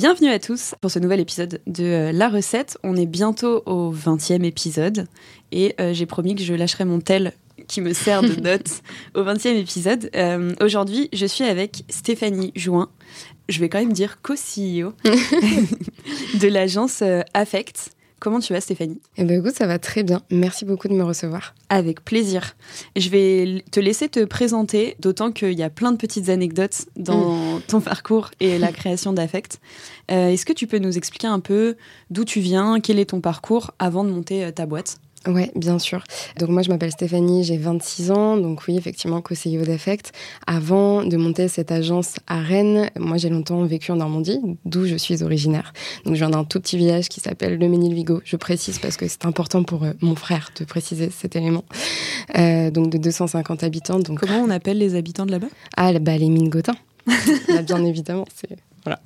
Bienvenue à tous pour ce nouvel épisode de euh, La Recette. On est bientôt au 20e épisode et euh, j'ai promis que je lâcherai mon tel qui me sert de note au 20e épisode. Euh, aujourd'hui, je suis avec Stéphanie Jouin. Je vais quand même dire co-CEO de l'agence Affect. Comment tu vas Stéphanie? Eh ben écoute, ça va très bien. Merci beaucoup de me recevoir. Avec plaisir. Je vais te laisser te présenter, d'autant qu'il y a plein de petites anecdotes dans mm. ton parcours et la création d'Affect. Euh, est-ce que tu peux nous expliquer un peu d'où tu viens, quel est ton parcours avant de monter euh, ta boîte? Ouais, bien sûr. Donc moi, je m'appelle Stéphanie, j'ai 26 ans, donc oui, effectivement, co-CEO d'Affect. Avant de monter cette agence à Rennes, moi, j'ai longtemps vécu en Normandie, d'où je suis originaire. Donc je viens d'un tout petit village qui s'appelle Le Ménil-Vigo. Je précise parce que c'est important pour euh, mon frère de préciser cet élément. Euh, donc de 250 habitants. Donc... Comment on appelle les habitants de là-bas? Ah, bah, les mines Gotin. bien évidemment, c'est... Voilà.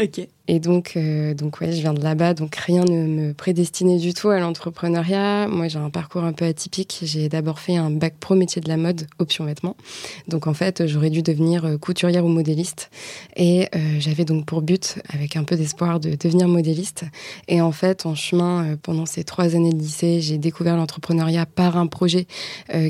Ok. Et donc, euh, donc ouais, je viens de là-bas, donc rien ne me prédestinait du tout à l'entrepreneuriat. Moi, j'ai un parcours un peu atypique. J'ai d'abord fait un bac pro métier de la mode, option vêtements. Donc en fait, j'aurais dû devenir euh, couturière ou modéliste. Et euh, j'avais donc pour but, avec un peu d'espoir, de devenir modéliste. Et en fait, en chemin, pendant ces trois années de lycée, j'ai découvert l'entrepreneuriat par un projet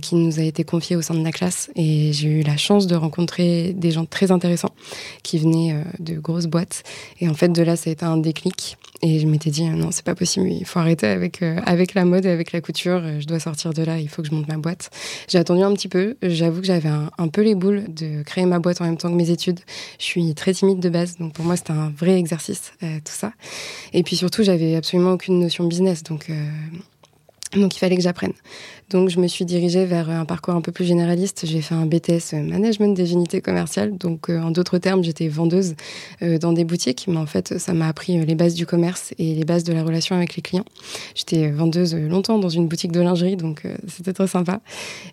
qui nous a été confié au sein de la classe. Et j'ai eu la chance de rencontrer des gens très intéressants qui venaient de grosses boîtes. Et en fait, de là, ça a été un déclic. Et je m'étais dit, non, c'est pas possible, il faut arrêter avec, euh, avec la mode et avec la couture. Je dois sortir de là, il faut que je monte ma boîte. J'ai attendu un petit peu. J'avoue que j'avais un, peu les boules de créer ma boîte en même temps que mes études. Je suis très timide de base, donc pour moi, c'était un vrai exercice, euh, tout ça. Et puis surtout, j'avais absolument aucune notion business. Donc, euh, donc il fallait que j'apprenne. Donc je me suis dirigée vers un parcours un peu plus généraliste. J'ai fait un BTS management des unités commerciales. Donc euh, en d'autres termes, j'étais vendeuse euh, dans des boutiques, mais en fait ça m'a appris euh, les bases du commerce et les bases de la relation avec les clients. J'étais vendeuse longtemps dans une boutique de lingerie, donc c'était très sympa.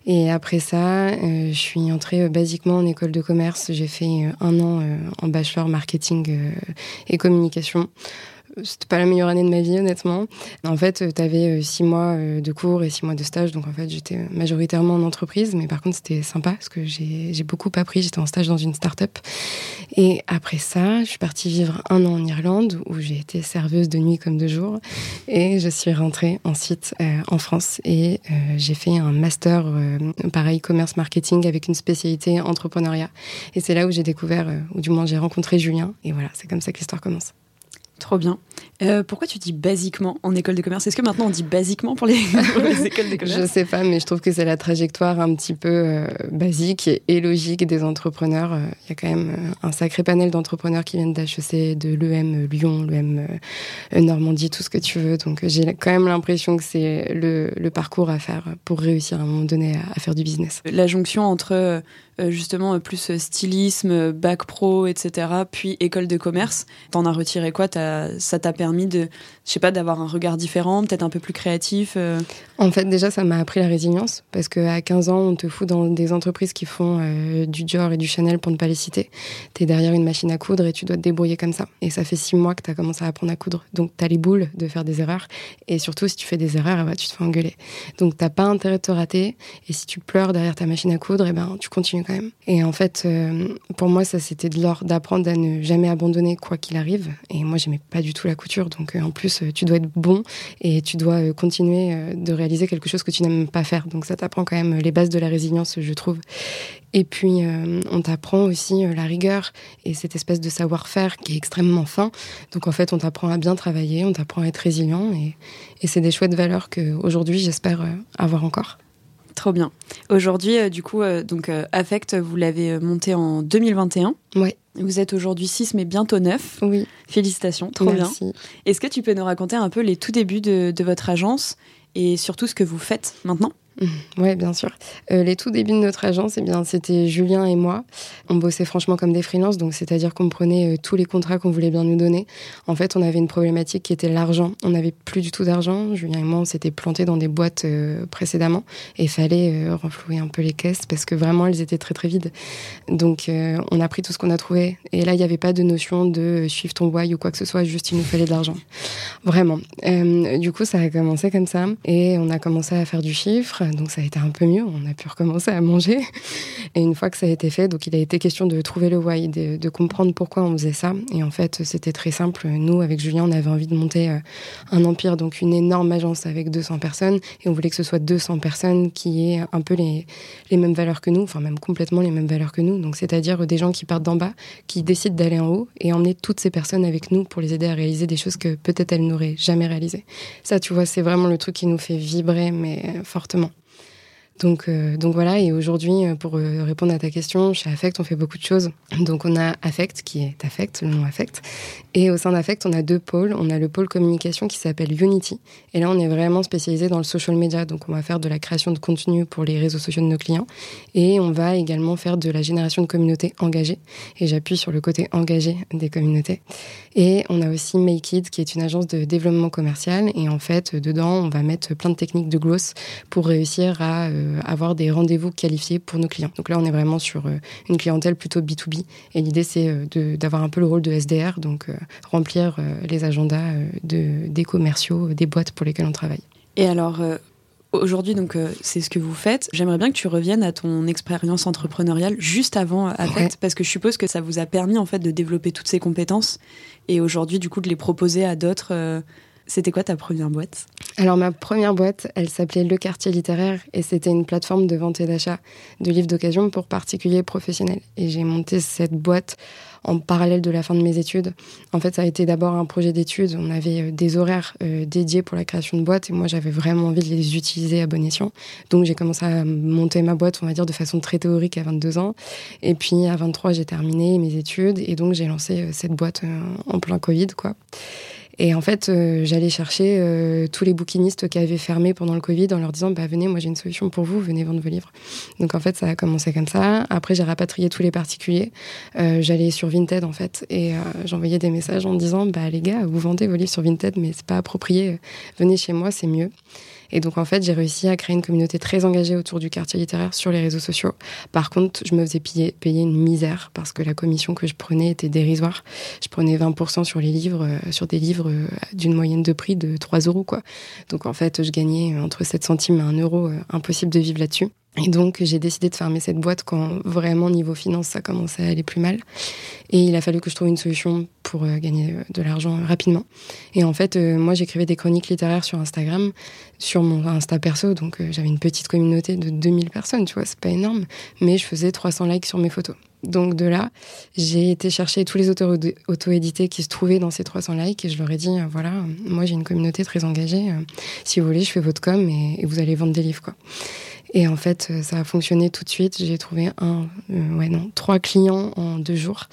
Et après ça, je suis entrée basiquement en école de commerce. J'ai fait un an en bachelor marketing et communication. C'était pas la meilleure année de ma vie, honnêtement. En fait, tu avais euh, six mois euh, de cours et six mois de stage. Donc, en fait, j'étais majoritairement en entreprise. Mais par contre, c'était sympa parce que j'ai beaucoup appris. J'étais en stage dans une start-up. Et après ça, je suis partie vivre un an en Irlande où j'ai été serveuse de nuit comme de jour. Et je suis rentrée ensuite euh, en France et j'ai fait un master, pareil, commerce marketing avec une spécialité entrepreneuriat. Et c'est là où j'ai découvert, ou du moins j'ai rencontré Julien. Et voilà, c'est comme ça que l'histoire commence. Trop bien. Euh, pourquoi tu dis basiquement en école de commerce? Est-ce que maintenant on dit basiquement pour les, écoles de commerce? Je sais pas, mais je trouve que c'est la trajectoire un petit peu euh, basique et, logique des entrepreneurs. Euh, il y a quand même un sacré panel d'entrepreneurs qui viennent d'HEC, de l'EM Lyon, l'EM Normandie, tout ce que tu veux. Donc j'ai quand même l'impression que c'est le, parcours à faire pour réussir à un moment donné à, à faire du business. La jonction entre justement plus stylisme, bac pro, etc., puis école de commerce, t'en as retiré quoi? Ça t'a permis de, je sais pas, d'avoir un regard différent, peut-être un peu plus créatif euh? En fait, déjà, ça m'a appris la résilience parce qu'à 15 ans, on te fout dans des entreprises qui font euh, du Dior et du Chanel pour ne pas les citer. Tu es derrière une machine à coudre et tu dois te débrouiller comme ça. Et ça fait six mois que tu as commencé à apprendre à coudre. Donc, tu as les boules de faire des erreurs. Et surtout, si tu fais des erreurs, ben, tu te fais engueuler. Donc, t'as pas intérêt de te rater. Et si tu pleures derrière ta machine à coudre, eh ben, tu continues Et en fait, euh, pour moi, ça, c'était de l'or d'apprendre à ne jamais abandonner quoi qu'il arrive. Et moi, j'aimais pas du tout la couture. Donc euh, en plus, euh, tu dois être bon et tu dois continuer de réaliser quelque chose que tu n'aimes pas faire. Donc ça t'apprend quand même les bases de la résilience, je trouve. Et puis, on t'apprend aussi la rigueur et cette espèce de savoir-faire qui est extrêmement fin. Donc, en fait, on t'apprend à bien travailler, on t'apprend à être résilient. Et, c'est des chouettes valeurs qu'aujourd'hui, j'espère avoir encore. Trop bien. Aujourd'hui, du coup, donc Affect, vous l'avez monté en 2021. Oui. Vous êtes aujourd'hui 6, mais bientôt 9. Oui. Félicitations, trop bien. Est-ce que tu peux nous raconter un peu les tout débuts de, votre agence et surtout ce que vous faites maintenant? Oui, bien sûr. Euh, les tout débuts de notre agence, eh bien, c'était Julien et moi. On bossait franchement comme des freelances, donc c'est-à-dire qu'on prenait euh, tous les contrats qu'on voulait bien nous donner. En fait, on avait une problématique qui était l'argent. On n'avait plus du tout d'argent. Julien et moi, on s'était plantés dans des boîtes euh, précédemment et il fallait renflouer un peu les caisses parce que vraiment, elles étaient très très vides. Donc, on a pris tout ce qu'on a trouvé. Et là, il n'y avait pas de notion de suivre ton why ou quoi que ce soit, juste il nous fallait de l'argent. Vraiment. du coup, ça a commencé comme ça et on a commencé à faire du chiffre donc ça a été un peu mieux. On a pu recommencer à manger. Et une fois que ça a été fait, donc il a été question de trouver le why, de, comprendre pourquoi on faisait ça. Et en fait, c'était très simple. Nous, avec Julien, on avait envie de monter euh, un empire, donc une énorme agence avec 200 personnes. Et on voulait que ce soit 200 personnes qui aient un peu les, les mêmes valeurs que nous, enfin même complètement les mêmes valeurs que nous. Donc c'est-à-dire des gens qui partent d'en bas, qui décident d'aller en haut et emmener toutes ces personnes avec nous pour les aider à réaliser des choses que peut-être elles n'auraient jamais réalisées. Ça, tu vois, c'est vraiment le truc qui nous fait vibrer, mais fortement. Donc, euh, donc voilà, et aujourd'hui, euh, pour euh, répondre à ta question, chez Affect, on fait beaucoup de choses. Donc on a Affect, qui est Affect, le nom Affect. Et au sein d'Affect, on a deux pôles. On a le pôle communication qui s'appelle Unity. Et là, on est vraiment spécialisé dans le social media. Donc on va faire de la création de contenu pour les réseaux sociaux de nos clients. Et on va également faire de la génération de communautés engagées. Et j'appuie sur le côté engagé des communautés. Et on a aussi Make It, qui est une agence de développement commercial. Et en fait, dedans, on va mettre plein de techniques de gloss pour réussir à avoir des rendez-vous qualifiés pour nos clients. Donc là, on est vraiment sur euh, une clientèle plutôt B2B. Et l'idée, c'est euh, d'avoir un peu le rôle de SDR, donc remplir les agendas de, des commerciaux, des boîtes pour lesquelles on travaille. Et alors, Aujourd'hui, donc, c'est ce que vous faites. J'aimerais bien que tu reviennes à ton expérience entrepreneuriale juste avant Affect, parce que je suppose que ça vous a permis en fait de développer toutes ces compétences et aujourd'hui, du coup, de les proposer à d'autres c'était quoi ta première boîte? Alors ma première boîte, elle s'appelait Le Quartier Littéraire et c'était une plateforme de vente et d'achat de livres d'occasion pour particuliers et professionnels. Et j'ai monté cette boîte en parallèle de la fin de mes études. En fait, ça a été d'abord un projet d'études. On avait euh, des horaires euh, dédiés pour la création de boîtes et moi, j'avais vraiment envie de les utiliser à bon escient. Donc, j'ai commencé à monter ma boîte, on va dire, de façon très théorique à 22 ans. Et puis, à 23, j'ai terminé mes études et donc, j'ai lancé euh, cette boîte en plein Covid, quoi. Et en fait, euh, j'allais chercher euh, tous les bouquinistes qui avaient fermé pendant le Covid en leur disant bah, Venez, moi j'ai une solution pour vous, venez vendre vos livres. Donc en fait, ça a commencé comme ça. Après, j'ai rapatrié tous les particuliers. Euh, j'allais sur Vinted en fait et j'envoyais des messages en disant bah, Les gars, vous vendez vos livres sur Vinted, mais c'est pas approprié. Venez chez moi, c'est mieux. Et donc, en fait, j'ai réussi à créer une communauté très engagée autour du quartier littéraire sur les réseaux sociaux. Par contre, je me faisais payer, payer une misère parce que la commission que je prenais était dérisoire. Je prenais 20% sur les livres, euh, sur des livres euh, d'une moyenne de prix de 3 euros, quoi. Donc, en fait, je gagnais entre 7 centimes et 1 euro. Euh, impossible de vivre là-dessus. Et donc, j'ai décidé de fermer cette boîte quand vraiment, niveau finance, ça commençait à aller plus mal. Et il a fallu que je trouve une solution pour euh, gagner euh, de l'argent rapidement. Et en fait, euh, moi, j'écrivais des chroniques littéraires sur Instagram, sur mon Insta perso. Donc, j'avais une petite communauté de 2000 personnes, tu vois, c'est pas énorme. Mais je faisais 300 likes sur mes photos. Donc, de là, j'ai été chercher tous les auteurs auto-édités qui se trouvaient dans ces 300 likes et je leur ai dit, voilà, moi, j'ai une communauté très engagée. si vous voulez, je fais votre com et, et vous allez vendre des livres, quoi. Et en fait, euh, ça a fonctionné tout de suite. J'ai trouvé un, euh, ouais, non, trois clients en deux jours.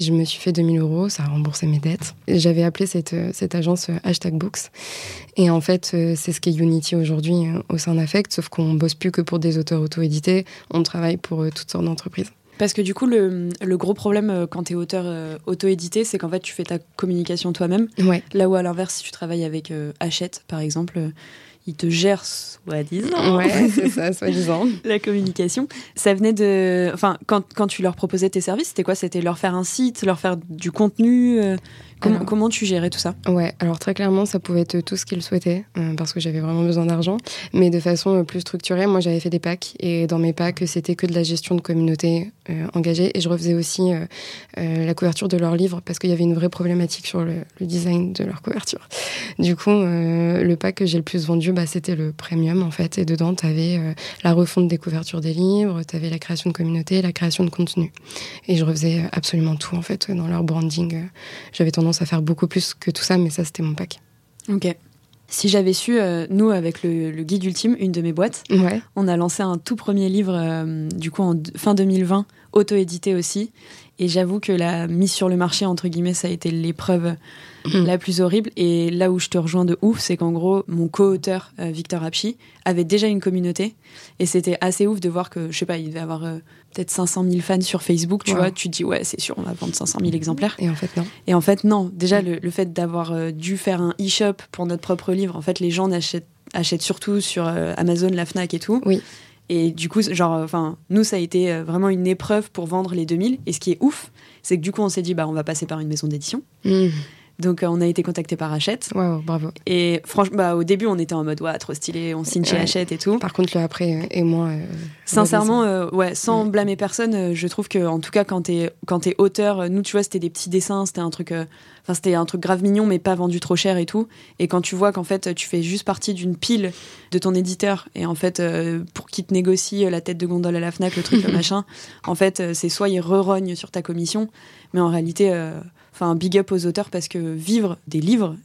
Je me suis fait 2000 euros, ça a remboursé mes dettes. J'avais appelé cette, euh, cette agence hashtag Books. Et en fait, c'est ce qu'est Unity aujourd'hui au sein d'Affect, sauf qu'on bosse plus que pour des auteurs auto-édités. On travaille pour toutes sortes d'entreprises. Parce que du coup, le, le gros problème quand tu es auteur auto-édité, c'est qu'en fait, tu fais ta communication toi-même. Ouais. Là où, à l'inverse, si tu travailles avec Hachette, par exemple, il te gère soi-disant. Ouais, c'est ça, soi-disant. la communication. Ça venait de. Enfin, quand, quand tu leur proposais tes services, c'était quoi? C'était leur faire un site, leur faire du contenu euh, Comment, tu gérais tout ça? Ouais, alors très clairement, ça pouvait être tout ce qu'ils souhaitaient, euh, parce que j'avais vraiment besoin d'argent. Mais de façon euh, plus structurée, moi j'avais fait des packs, et dans mes packs, c'était que de la gestion de communauté engagée, et je refaisais aussi la couverture de leurs livres, parce qu'il y avait une vraie problématique sur le, design de leur couverture. Du coup, le pack que j'ai le plus vendu, bah, c'était le premium, en fait, et dedans, tu avais la refonte des couvertures des livres, tu avais la création de communauté, la création de contenu. Et je refaisais absolument tout, en fait, dans leur branding. J'avais tendance à faire beaucoup plus que tout ça, mais ça, c'était mon pack. Ok. Si j'avais su, euh, nous, avec le, guide ultime, une de mes boîtes, ouais. on a lancé un tout premier livre, euh, du coup, en fin 2020, auto-édité aussi. Et j'avoue que la mise sur le marché, entre guillemets, ça a été l'épreuve mm. la plus horrible. Et là où je te rejoins de ouf, c'est qu'en gros, mon co-auteur, euh, Victor Apchi, avait déjà une communauté. Et c'était assez ouf de voir que, je sais pas, il devait avoir euh, peut-être 500 000 fans sur Facebook, tu vois. Tu te dis, ouais, c'est sûr, on va vendre 500 000 exemplaires. Et en fait, non. Et en fait, non. Déjà, mm. le, fait d'avoir euh, dû faire un e-shop pour notre propre livre, en fait, les gens achètent, achètent surtout sur Amazon, la Fnac et tout. Oui. Et du coup, genre, enfin, nous, ça a été euh, vraiment une épreuve pour vendre les 2000. Et ce qui est ouf, c'est que du coup, on s'est dit, bah, on va passer par une maison d'édition. Mmh. Donc euh, on a été contacté par Hachette. Wow, bravo. Et franchement, bah, au début, on était en mode ouais, trop stylé, on signe chez Hachette et tout. Par contre, là, après, euh, et moi. Euh, Sincèrement, ouais, sans blâmer personne, je trouve que en tout cas, quand t'es quand auteur, nous, tu vois, c'était des petits dessins, c'était un truc, enfin, c'était un truc grave mignon, mais pas vendu trop cher et tout. Et quand tu vois qu'en fait, tu fais juste partie d'une pile de ton éditeur, et en fait, pour qu'il te négocie la tête de gondole à la Fnac, le truc, le machin, en fait, c'est soit il re sur ta commission, mais en réalité Enfin, big up aux auteurs parce que vivre des livres,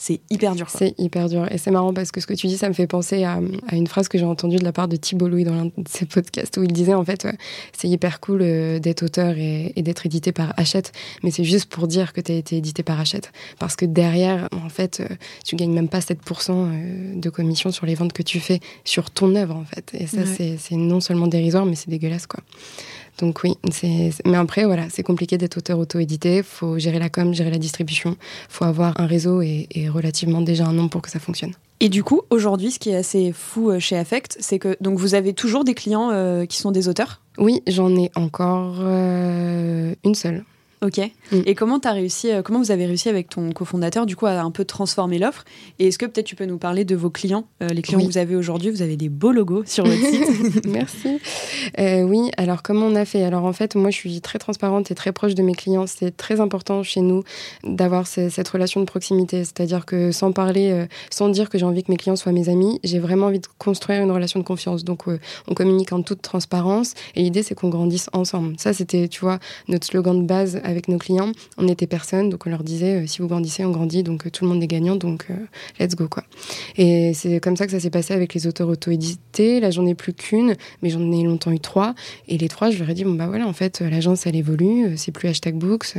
c'est hyper dur. C'est hyper dur. Et c'est marrant parce que ce que tu dis, ça me fait penser à, une phrase que j'ai entendue de la part de Thibault Louis dans l'un de ses podcasts où il disait en fait, c'est hyper cool euh, d'être auteur et, d'être édité par Hachette, mais c'est juste pour dire que tu as été édité par Hachette. Parce que derrière, en fait, euh, tu gagnes même pas 7% euh, de commission sur les ventes que tu fais sur ton œuvre en fait. Et ça, c'est non seulement dérisoire, mais c'est dégueulasse quoi. Donc oui, c'est mais après voilà, c'est compliqué d'être auteur auto-édité. Faut gérer la com, gérer la distribution. Faut avoir un réseau et, relativement déjà un nom pour que ça fonctionne. Et du coup, aujourd'hui, ce qui est assez fou euh, chez Affect, c'est que donc vous avez toujours des clients euh, qui sont des auteurs? Oui, j'en ai encore euh, une seule. Ok. Mm. Et comment as réussi, euh, comment vous avez réussi avec ton cofondateur du coup à un peu transformer l'offre? Et est-ce que peut-être tu peux nous parler de vos clients, euh, les clients que vous avez aujourd'hui? Vous avez des beaux logos sur votre site. Merci. Euh, oui. Alors comment on a fait? Alors en fait, moi je suis très transparente et très proche de mes clients. C'est très important chez nous d'avoir cette relation de proximité. C'est-à-dire que sans parler, sans dire que j'ai envie que mes clients soient mes amis, j'ai vraiment envie de construire une relation de confiance. Donc on communique en toute transparence et l'idée c'est qu'on grandisse ensemble. Ça c'était, tu vois, notre slogan de base avec nos clients, on était personne, donc on leur disait euh, si vous grandissez, on grandit, donc euh, tout le monde est gagnant, donc euh, let's go quoi. Et c'est comme ça que ça s'est passé avec les auteurs auto-édités. Là, j'en ai plus qu'une, mais j'en ai longtemps eu trois. Et les trois, je leur ai dit bon bah voilà, en fait, l'agence elle évolue, c'est plus hashtag books,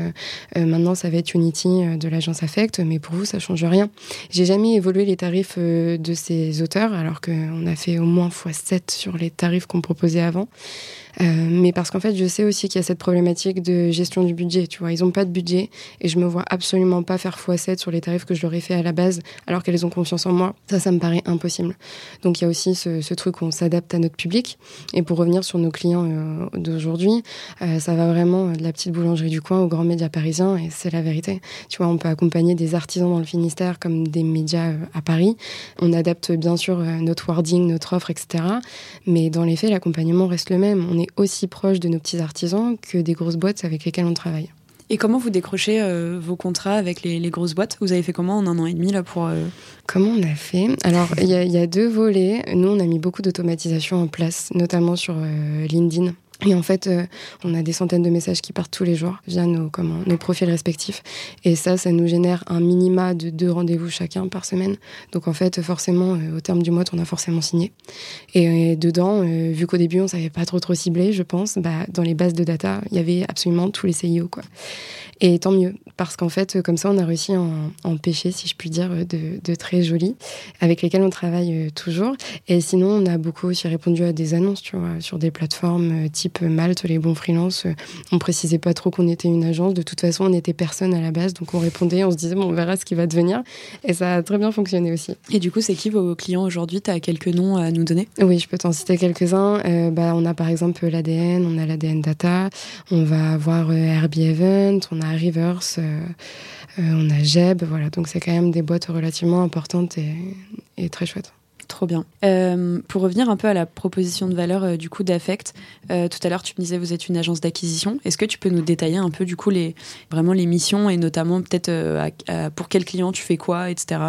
maintenant ça va être Unity de l'agence Affect, mais pour vous ça change rien. J'ai jamais évolué les tarifs de ces auteurs, alors qu'on a fait au moins x7 sur les tarifs qu'on proposait avant. Euh, mais parce qu'en fait, je sais aussi qu'il y a cette problématique de gestion du budget. Tu vois, ils n'ont pas de budget et je me vois absolument pas faire x7 sur les tarifs que je leur ai fait à la base, alors qu'elles ont confiance en moi. Ça, ça me paraît impossible. Donc il y a aussi ce, truc où on s'adapte à notre public. Et pour revenir sur nos clients euh, d'aujourd'hui, euh, ça va vraiment de la petite boulangerie du coin aux grands médias parisiens et c'est la vérité. Tu vois, on peut accompagner des artisans dans le Finistère comme des médias à Paris. On adapte bien sûr notre wording, notre offre, etc. Mais dans les faits, l'accompagnement reste le même. Est aussi proche de nos petits artisans que des grosses boîtes avec lesquelles on travaille. Et comment vous décrochez euh, vos contrats avec les, grosses boîtes? Vous avez fait comment en un an et demi là pour euh, Comment on a fait? Alors il y, y, a deux volets. Nous on a mis beaucoup d'automatisation en place, notamment sur euh, LinkedIn. Et en fait, euh, on a des centaines de messages qui partent tous les jours via nos, nos profils respectifs. Et ça, ça nous génère un minima de deux rendez-vous chacun par semaine. Donc en fait, forcément, euh, au terme du mois, on a forcément signé. Et, dedans, euh, vu qu'au début, on savait pas trop trop cibler, je pense, bah, dans les bases de data, il y avait absolument tous les CIO. Quoi. Et tant mieux, parce qu'en fait, comme ça, on a réussi à en, pêcher, si je puis dire, de, de, très jolis, avec lesquels on travaille toujours. Et sinon, on a beaucoup aussi répondu à des annonces, tu vois, sur des plateformes type Malte, les bons freelances, euh, on précisait pas trop qu'on était une agence. De toute façon, on n'était personne à la base, donc on répondait, on se disait, bon, on verra ce qui va devenir. Et ça a très bien fonctionné aussi. Et du coup, c'est qui vos clients aujourd'hui? Tu as quelques noms à nous donner? Oui, je peux t'en citer quelques-uns. Euh, bah, on a par exemple l'ADN, on a l'ADN Data, on va avoir euh, Event, on a Rivers, euh, on a Jeb, voilà. Donc c'est quand même des boîtes relativement importantes et très chouettes. Trop bien. Euh, pour revenir un peu à la proposition de valeur euh, du coup d'Affect, euh, tout à l'heure tu me disais vous êtes une agence d'acquisition. Est-ce que tu peux nous détailler un peu du coup les vraiment les missions et notamment peut-être pour quel client tu fais quoi, etc.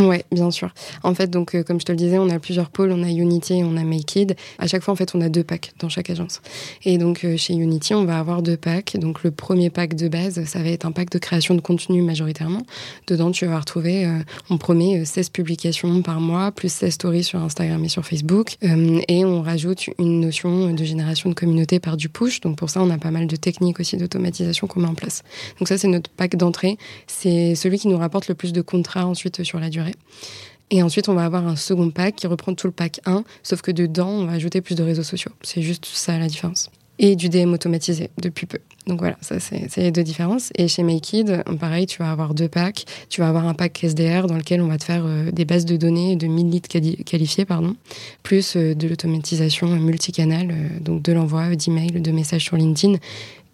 Ouais, bien sûr. En fait donc comme je te le disais, on a plusieurs pôles, on a Unity on a Makeid. À chaque fois en fait on a deux packs dans chaque agence. Et donc chez Unity on va avoir deux packs. Donc le premier pack de base ça va être un pack de création de contenu majoritairement. Dedans tu vas retrouver, on promet 16 publications par mois plus 16 stories sur Instagram et sur Facebook. et on rajoute une notion de génération de communauté par du push. Donc pour ça, on a pas mal de techniques aussi d'automatisation qu'on met en place. Donc ça, c'est notre pack d'entrée. C'est celui qui nous rapporte le plus de contrats ensuite sur la durée. Et ensuite, on va avoir un second pack qui reprend tout le pack 1, sauf que dedans, on va ajouter plus de réseaux sociaux. C'est juste ça la différence. Et du DM automatisé depuis peu. Donc voilà, ça c'est les deux différences. Et chez Makeid, pareil, tu vas avoir deux packs. Tu vas avoir un pack SDR dans lequel on va te faire euh, des bases de données de 1000 leads qualifiés, pardon, plus euh, de l'automatisation multicanal, euh, donc de l'envoi d'emails, de messages sur LinkedIn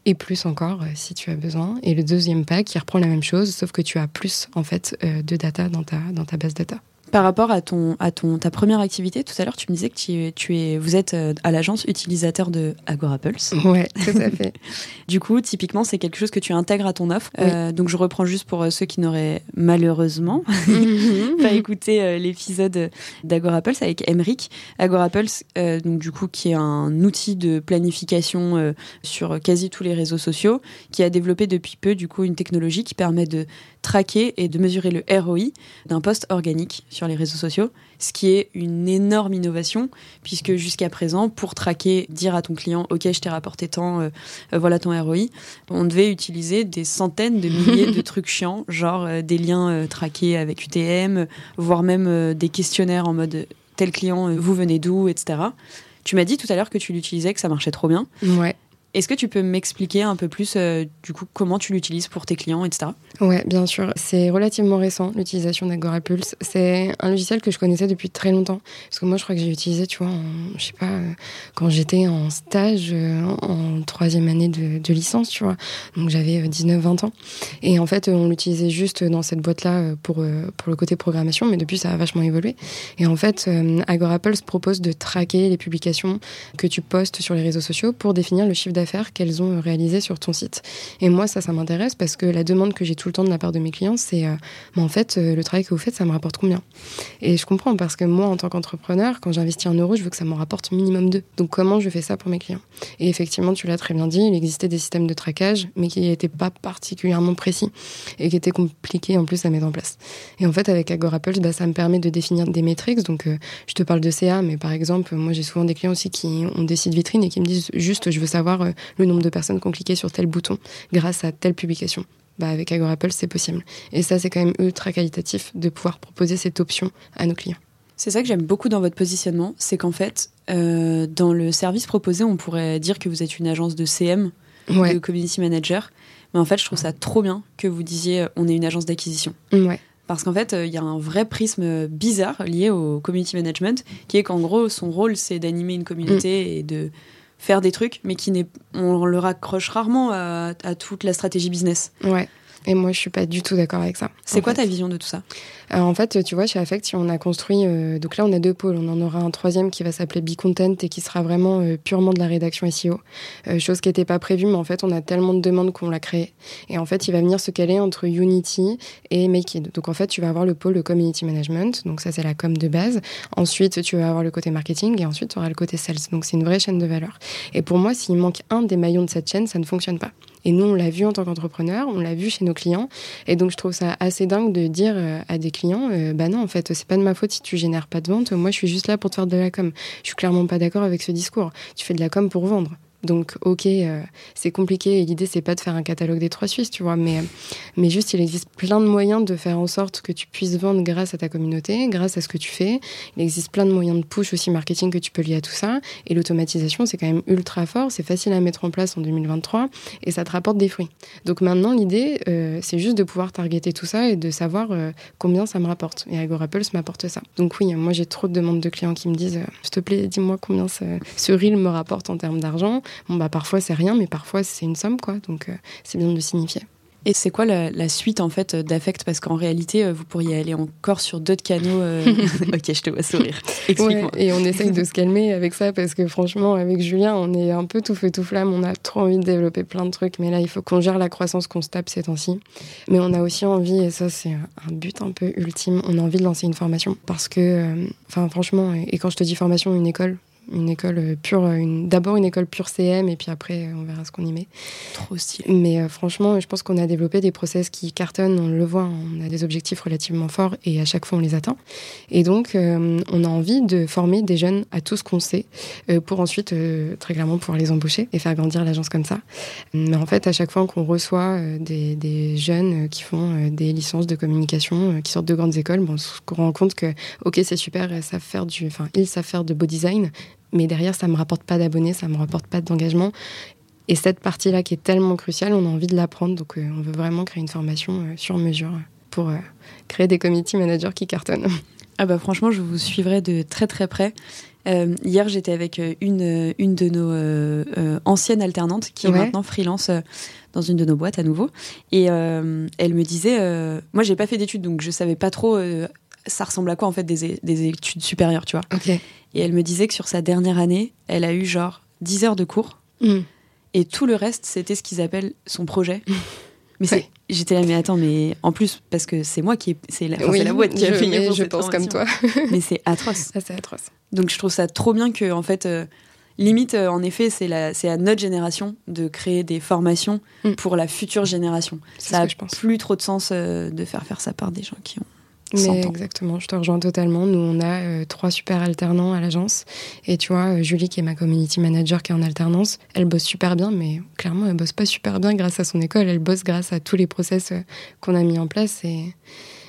et plus encore si tu as besoin. Et le deuxième pack qui reprend la même chose, sauf que tu as plus en fait de data dans ta, dans ta base data. Par rapport à ton à ton ta première activité, tout à l'heure, tu me disais que tu, tu es vous êtes euh, à l'agence utilisateur de AgoraPulse. Ouais, tout à fait. du coup, typiquement, c'est quelque chose que tu intègres à ton offre. Euh, donc, je reprends juste pour euh, ceux qui n'auraient malheureusement mhm. pas écouté l'épisode d'AgoraPulse avec Emric. AgoraPulse, donc du coup, qui est un outil de planification sur quasi tous les réseaux sociaux, qui a développé depuis peu du coup une technologie qui permet de traquer et de mesurer le ROI d'un poste organique sur les réseaux sociaux, ce qui est une énorme innovation, puisque jusqu'à présent, pour traquer, dire à ton client, OK, je t'ai rapporté tant, euh, euh, voilà ton ROI, on devait utiliser des centaines de milliers de trucs chiants, genre euh, des liens traqués avec UTM, voire même des questionnaires en mode tel client, vous venez d'où, etc. Tu m'as dit tout à l'heure que tu l'utilisais, que ça marchait trop bien. Ouais. Est-ce que tu peux m'expliquer un peu plus du coup comment tu l'utilises pour tes clients, etc. Ouais, bien sûr. C'est relativement récent, l'utilisation d'Agora Pulse. C'est un logiciel que je connaissais depuis très longtemps. Parce que moi, je crois que j'ai utilisé, tu vois, je sais pas, euh, quand j'étais en stage, euh, en troisième année de, licence, tu vois. Donc j'avais 19-20 euh, ans. Et en fait, on l'utilisait juste dans cette boîte-là pour, pour le côté programmation, mais depuis, ça a vachement évolué. Et en fait, Agora Pulse propose de traquer les publications que tu postes sur les réseaux sociaux pour définir le chiffre d'affaires qu'elles ont réalisé sur ton site. Et moi, ça, ça m'intéresse parce que la demande que j'ai tout le temps de la part de mes clients, c'est euh, en fait, euh, le travail que vous faites, ça me rapporte combien? Et je comprends parce que moi, en tant qu'entrepreneur, quand j'investis un euro, je veux que ça m'en rapporte minimum deux. Donc, comment je fais ça pour mes clients? Et effectivement, tu l'as très bien dit, il existait des systèmes de traquage, mais qui n'étaient pas particulièrement précis et qui étaient compliqués en plus à mettre en place. Et en fait, avec Agorapulse, bah, ça me permet de définir des métriques. Donc, euh, je te parle de CA, mais par exemple, moi, j'ai souvent des clients aussi qui ont des sites vitrines et qui me disent juste, je veux savoir le nombre de personnes qui ont cliqué sur tel bouton grâce à telle publication bah avec Agorapple, c'est possible. Et ça, c'est quand même ultra qualitatif de pouvoir proposer cette option à nos clients. C'est ça que j'aime beaucoup dans votre positionnement, c'est qu'en fait, euh, dans le service proposé, on pourrait dire que vous êtes une agence de CM, de community manager, mais en fait, je trouve ça trop bien que vous disiez euh, on est une agence d'acquisition. Ouais. Parce qu'en fait, il euh, y a un vrai prisme bizarre lié au community management, qui est qu'en gros, son rôle, c'est d'animer une communauté mm. et de faire des trucs, mais qui n'est, on le raccroche rarement à, toute la stratégie business. Ouais. Et moi, je suis pas du tout d'accord avec ça. C'est quoi ta vision de tout ça? Alors, En fait, tu vois, chez Affect, on a construit. Euh, donc là, on a deux pôles. On en aura un troisième qui va s'appeler Be Content et qui sera vraiment euh, purement de la rédaction SEO. Euh, chose qui n'était pas prévue, mais en fait, on a tellement de demandes qu'on l'a créé. Et en fait, il va venir se caler entre Unity et Makeid. Donc en fait, tu vas avoir le pôle de Community Management. Donc ça, c'est la com de base. Ensuite, tu vas avoir le côté marketing et ensuite, tu auras le côté sales. Donc c'est une vraie chaîne de valeur. Et pour moi, s'il manque un des maillons de cette chaîne, ça ne fonctionne pas. Et nous, on l'a vu en tant qu'entrepreneur, on l'a vu chez nos clients. Et donc, je trouve ça assez dingue de dire euh, à des clients, euh, bah non, en fait, c'est pas de ma faute si tu génères pas de vente. Moi, je suis juste là pour te faire de la com. Je suis clairement pas d'accord avec ce discours. Tu fais de la com pour vendre. Donc, ok, euh, c'est compliqué l'idée, c'est pas de faire un catalogue des trois Suisses, tu vois, mais, mais juste, il existe plein de moyens de faire en sorte que tu puisses vendre grâce à ta communauté, grâce à ce que tu fais. Il existe plein de moyens de push aussi marketing que tu peux lier à tout ça. Et l'automatisation, c'est quand même ultra fort, c'est facile à mettre en place en 2023 et ça te rapporte des fruits. Donc maintenant, l'idée, euh, c'est juste de pouvoir targeter tout ça et de savoir euh, combien ça me rapporte. Et AgoraPulse m'apporte ça. Donc oui, moi, j'ai trop de demandes de clients qui me disent, s'il te plaît, dis-moi combien ce reel me rapporte en termes d'argent. Bon, bah, parfois c'est rien, mais parfois c'est une somme, quoi. Donc, euh, c'est bien de le signifier. Et c'est quoi la, suite en fait d'affect? Parce qu'en réalité, euh, vous pourriez aller encore sur d'autres canaux. Euh, ok, je te vois sourire. Explique-moi. et on essaye de se calmer avec ça parce que franchement, avec Julien, on est un peu tout feu tout flamme. On a trop envie de développer plein de trucs, mais là, il faut qu'on gère la croissance qu'on se tape ces temps-ci. Mais on a aussi envie, et ça, c'est un but un peu ultime. On a envie de lancer une formation parce que, enfin, franchement, et quand je te dis formation, une école, une école euh, pure, une, d'abord une école pure CM et puis après on verra ce qu'on y met. Trop stylé. Mais euh, franchement, je pense qu'on a développé des process qui cartonnent, on le voit, on a des objectifs relativement forts et à chaque fois on les atteint. Et donc on a envie de former des jeunes à tout ce qu'on sait pour ensuite très clairement pouvoir les embaucher et faire grandir l'agence comme ça. Mais en fait, à chaque fois qu'on reçoit des, des, jeunes qui font des licences de communication, qui sortent de grandes écoles, bon, on se rend compte que ok c'est super, ils savent faire du, enfin ils savent faire de beau design, mais derrière, ça me rapporte pas d'abonnés, ça me rapporte pas d'engagement. Et cette partie-là qui est tellement cruciale, on a envie de l'apprendre. Donc, euh, on veut vraiment créer une formation euh, sur mesure pour euh, créer des community managers qui cartonnent. Ah bah franchement, je vous suivrai de très très près. hier, j'étais avec une, une de nos anciennes alternantes qui est maintenant freelance dans une de nos boîtes à nouveau. Et elle me disait, moi j'ai pas fait d'études donc je savais pas trop ça ressemble à quoi en fait des, des études supérieures, tu vois. Et elle me disait que sur sa dernière année, elle a eu genre 10 heures de cours. Mm. Et tout le reste, c'était ce qu'ils appellent son projet. Mais j'étais là, mais attends, mais en plus, parce que c'est moi qui c'est la, la, boîte qui a fait Je pense comme toi. mais c'est atroce. Ça, c'est atroce. Donc je trouve ça trop bien que, en fait, euh, limite, euh, en effet, c'est à notre génération de créer des formations mm. pour la future génération. Ça a plus trop de sens euh, de faire faire ça par des gens qui ont mais exactement, je te rejoins totalement. Nous, on a euh, trois super alternants à l'agence. Et tu vois, euh, Julie, qui est ma community manager, qui est en alternance, elle bosse super bien, mais clairement, elle bosse pas super bien grâce à son école. Elle bosse grâce à tous les process euh, qu'on a mis en place. Et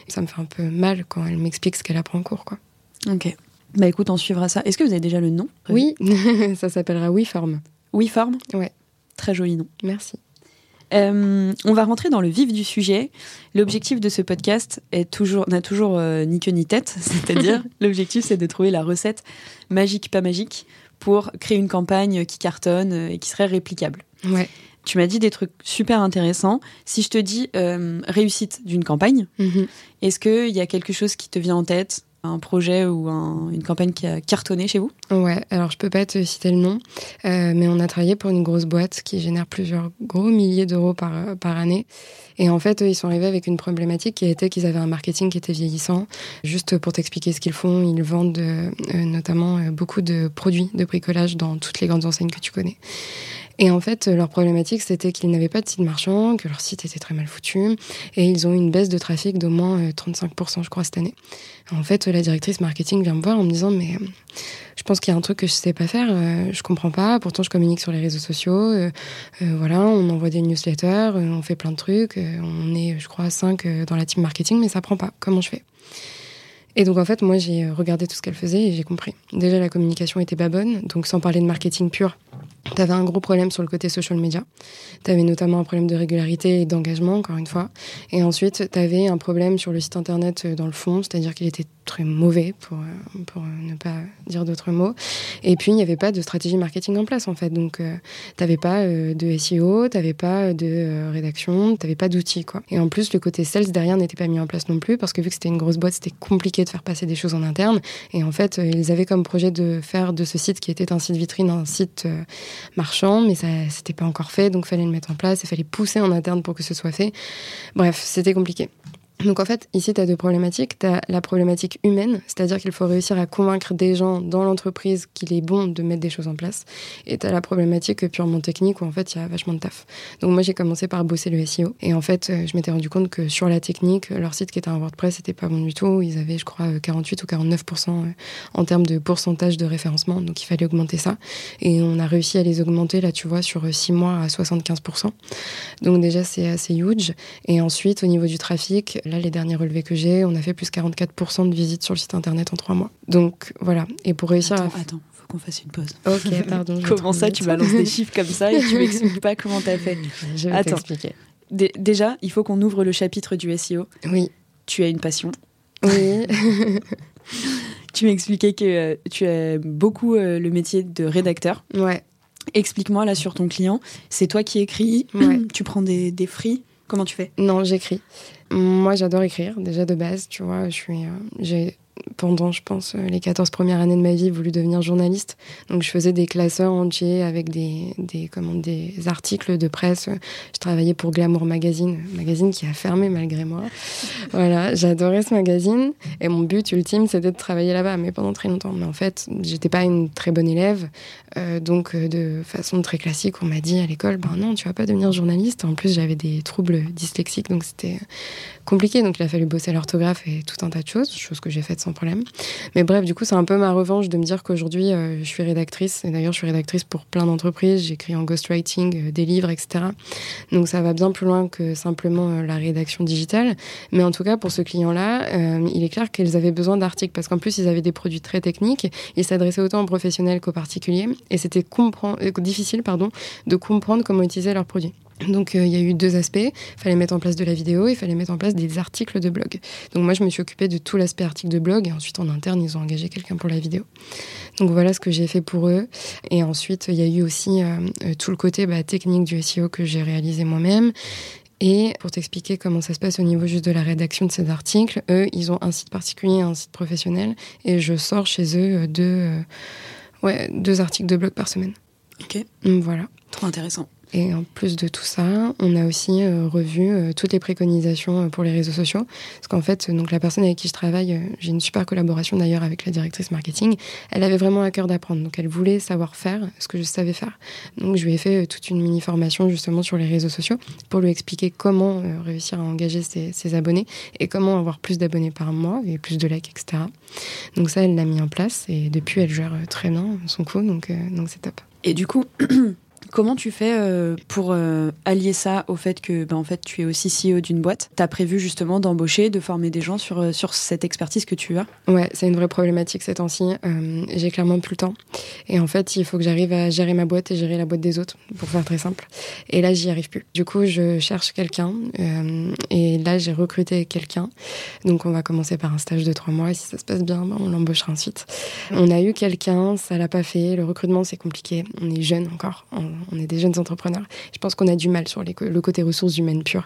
ça me fait un peu mal quand elle m'explique ce qu'elle apprend en cours. Quoi. Ok. Bah écoute, on suivra ça. Est-ce que vous avez déjà le nom Oui, ça s'appellera WeForm. WeForm? Ouais. Très joli nom. Merci. Euh, on va rentrer dans le vif du sujet. L'objectif de ce podcast est toujours n'a toujours euh, ni queue ni tête, c'est-à-dire l'objectif c'est de trouver la recette magique pas magique pour créer une campagne qui cartonne euh, et qui serait réplicable. Ouais. Tu m'as dit des trucs super intéressants. Si je te dis réussite d'une campagne, mm-hmm. est-ce qu'il y a quelque chose qui te vient en tête un projet ou une campagne qui a cartonné chez vous Ouais, alors je peux pas te citer le nom, euh, mais on a travaillé pour une grosse boîte qui génère plusieurs gros milliers d'euros par, par année. Et en fait, ils sont arrivés avec une problématique qui était qu'ils avaient un marketing qui était vieillissant. Juste pour t'expliquer ce qu'ils font, ils vendent euh, notamment euh, beaucoup de produits de bricolage dans toutes les grandes enseignes que tu connais. Et en fait, leur problématique, c'était qu'ils n'avaient pas de site marchand, que leur site était très mal foutu, et ils ont eu une baisse de trafic d'au moins 35%, je crois, cette année. En fait, la directrice marketing vient me voir en me disant, mais je pense qu'il y a un truc que je sais pas faire, euh, je comprends pas. Pourtant, je communique sur les réseaux sociaux. Euh, euh, voilà, on envoie des newsletters, on fait plein de trucs. on est, je crois, cinq dans la team marketing, mais ça prend pas. Comment je fais? Et donc en fait, moi j'ai regardé tout ce qu'elle faisait et j'ai compris. Déjà la communication était pas bonne, donc sans parler de marketing pur, tu avais un gros problème sur le côté social media. Tu avais notamment un problème de régularité et d'engagement, encore une fois. Et ensuite, tu avais un problème sur le site internet euh, dans le fond, c'est-à-dire qu'il était très mauvais, pour, euh, pour euh, ne pas dire d'autres mots. Et puis, il n'y avait pas de stratégie marketing en place, en fait. Donc, tu n'avais pas de SEO, tu pas de rédaction, tu pas d'outils, quoi. Et en plus, le côté sales derrière n'était pas mis en place non plus, parce que vu que c'était une grosse boîte, c'était compliqué de faire passer des choses en interne. Et en fait, ils avaient comme projet de faire de ce site qui était un site vitrine, un site marchand, mais ça c'était pas encore fait, donc fallait le mettre en place, il fallait pousser en interne pour que ce soit fait. Bref, c'était compliqué. Donc en fait, ici, tu as deux problématiques. Tu as la problématique humaine, c'est-à-dire qu'il faut réussir à convaincre des gens dans l'entreprise qu'il est bon de mettre des choses en place. Et tu as la problématique purement technique où en fait, il y a vachement de taf. Donc moi, j'ai commencé par bosser le SEO. Et en fait, euh, je m'étais rendu compte que sur la technique, leur site qui était un WordPress, c'était pas bon du tout. Ils avaient, je crois, 48 ou 49% euh, en termes de pourcentage de référencement. Donc il fallait augmenter ça. Et on a réussi à les augmenter, là, tu vois, sur 6 euh, mois à 75%. Donc déjà, c'est assez huge. Et ensuite, au niveau du trafic, Là, les derniers relevés que j'ai, on a fait plus 44% de visites sur le site internet en trois mois. Donc voilà. Et pour réussir attends, à. Attends, faut qu'on fasse une pause. Ok, pardon. comment ça, tu balances des chiffres comme ça et tu m'expliques pas comment t'as fait Je vais t'expliquer. Déjà, il faut qu'on ouvre le chapitre du SEO. Oui. Tu as une passion. Oui. tu m'expliquais que euh, tu as beaucoup euh, le métier de rédacteur. Ouais. Explique-moi là sur ton client. C'est toi qui écris. Ouais. Tu prends des, des free. Comment tu fais? Non, j'écris. Moi, j'adore écrire, déjà de base, tu vois. Je suis, euh, j'ai pendant, je pense, les 14 premières années de ma vie, voulu devenir journaliste. Donc, je faisais des classeurs entiers avec des, des, comment, des articles de presse. Je travaillais pour Glamour Magazine, magazine qui a fermé malgré moi. Voilà, j'adorais ce magazine. Et mon but ultime, c'était de travailler là-bas, mais pendant très longtemps. Mais en fait, j'étais pas une très bonne élève. Euh, donc, euh, de façon très classique, on m'a dit à l'école, ben non, tu vas pas devenir journaliste. En plus, j'avais des troubles dyslexiques, donc c'était compliqué. Donc, il a fallu bosser l'orthographe et tout un tas de choses, chose que j'ai faite problème. Mais bref, du coup, c'est un peu ma revanche de me dire qu'aujourd'hui, euh, je suis rédactrice. Et d'ailleurs, je suis rédactrice pour plein d'entreprises. J'écris en ghostwriting des livres, etc. Donc, ça va bien plus loin que simplement la rédaction digitale. Mais en tout cas, pour ce client-là, il est clair qu'ils avaient besoin d'articles parce qu'en plus, ils avaient des produits très techniques. Ils s'adressaient autant aux professionnels qu'aux particuliers et c'était euh, difficile pardon, de comprendre comment utiliser leurs produits. Donc euh, il y a eu deux aspects. Il fallait mettre en place de la vidéo, il fallait mettre en place des articles de blog. Donc moi je me suis occupée de tout l'aspect article de blog et ensuite en interne ils ont engagé quelqu'un pour la vidéo. Donc voilà ce que j'ai fait pour eux. Et ensuite il y a eu aussi euh, tout le côté bah, technique du SEO que j'ai réalisé moi-même. Et pour t'expliquer comment ça se passe au niveau juste de la rédaction de ces articles, eux, ils ont un site particulier et un site professionnel. Et je sors chez eux deux, Ouais, deux articles de blog par semaine. Ok. Voilà. Trop intéressant. Et en plus de tout ça, on a aussi euh, revu euh, toutes les préconisations euh, pour les réseaux sociaux. Parce qu'en fait, donc la personne avec qui je travaille, j'ai une super collaboration d'ailleurs avec la directrice marketing. Elle avait vraiment à cœur d'apprendre. Donc elle voulait savoir faire ce que je savais faire. Donc je lui ai fait toute une mini formation justement sur les réseaux sociaux pour lui expliquer comment réussir à engager ses, abonnés et comment avoir plus d'abonnés par mois et plus de likes, etc. Donc ça, elle l'a mis en place et depuis, elle gère très bien son coup. Donc c'est top. Et du coup, Comment tu fais euh, pour euh, allier ça au fait que ben, en fait, tu es aussi CEO d'une boîte? Tu as prévu justement d'embaucher, de former des gens sur, euh, sur cette expertise que tu as? Ouais, c'est une vraie problématique ces temps-ci. J'ai clairement plus le temps. Et en fait, il faut que j'arrive à gérer ma boîte et gérer la boîte des autres, pour faire très simple. Et là, j'y arrive plus. Du coup, je cherche quelqu'un. et là, j'ai recruté quelqu'un. Donc, on va commencer par un stage de trois mois. Et si ça se passe bien, ben, on l'embauchera ensuite. On a eu quelqu'un, ça l'a pas fait. Le recrutement, c'est compliqué. On est jeune encore est des jeunes entrepreneurs. Je pense qu'on a du mal sur le côté ressources humaines pures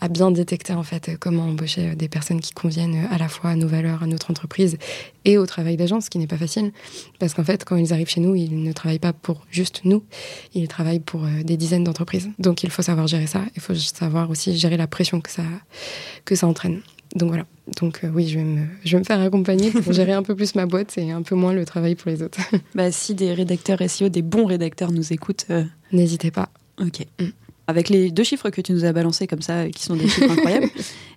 à bien détecter en fait comment embaucher euh, des personnes qui conviennent euh, à la fois à nos valeurs, à notre entreprise et au travail d'agence, ce qui n'est pas facile. Parce qu'en fait, quand ils arrivent chez nous, ils ne travaillent pas pour juste nous, ils travaillent pour euh, des dizaines d'entreprises. Donc il faut savoir gérer ça, il faut savoir aussi gérer la pression que ça, que ça entraîne. Donc voilà. Donc euh, oui, je vais, me, je vais me faire accompagner pour gérer un peu plus ma boîte et un peu moins le travail pour les autres. bah, si des rédacteurs SEO, des bons rédacteurs nous écoutent. Euh, N'hésitez pas. Ok. Mm. Avec les deux chiffres que tu nous as balancés comme ça, qui sont des chiffres incroyables,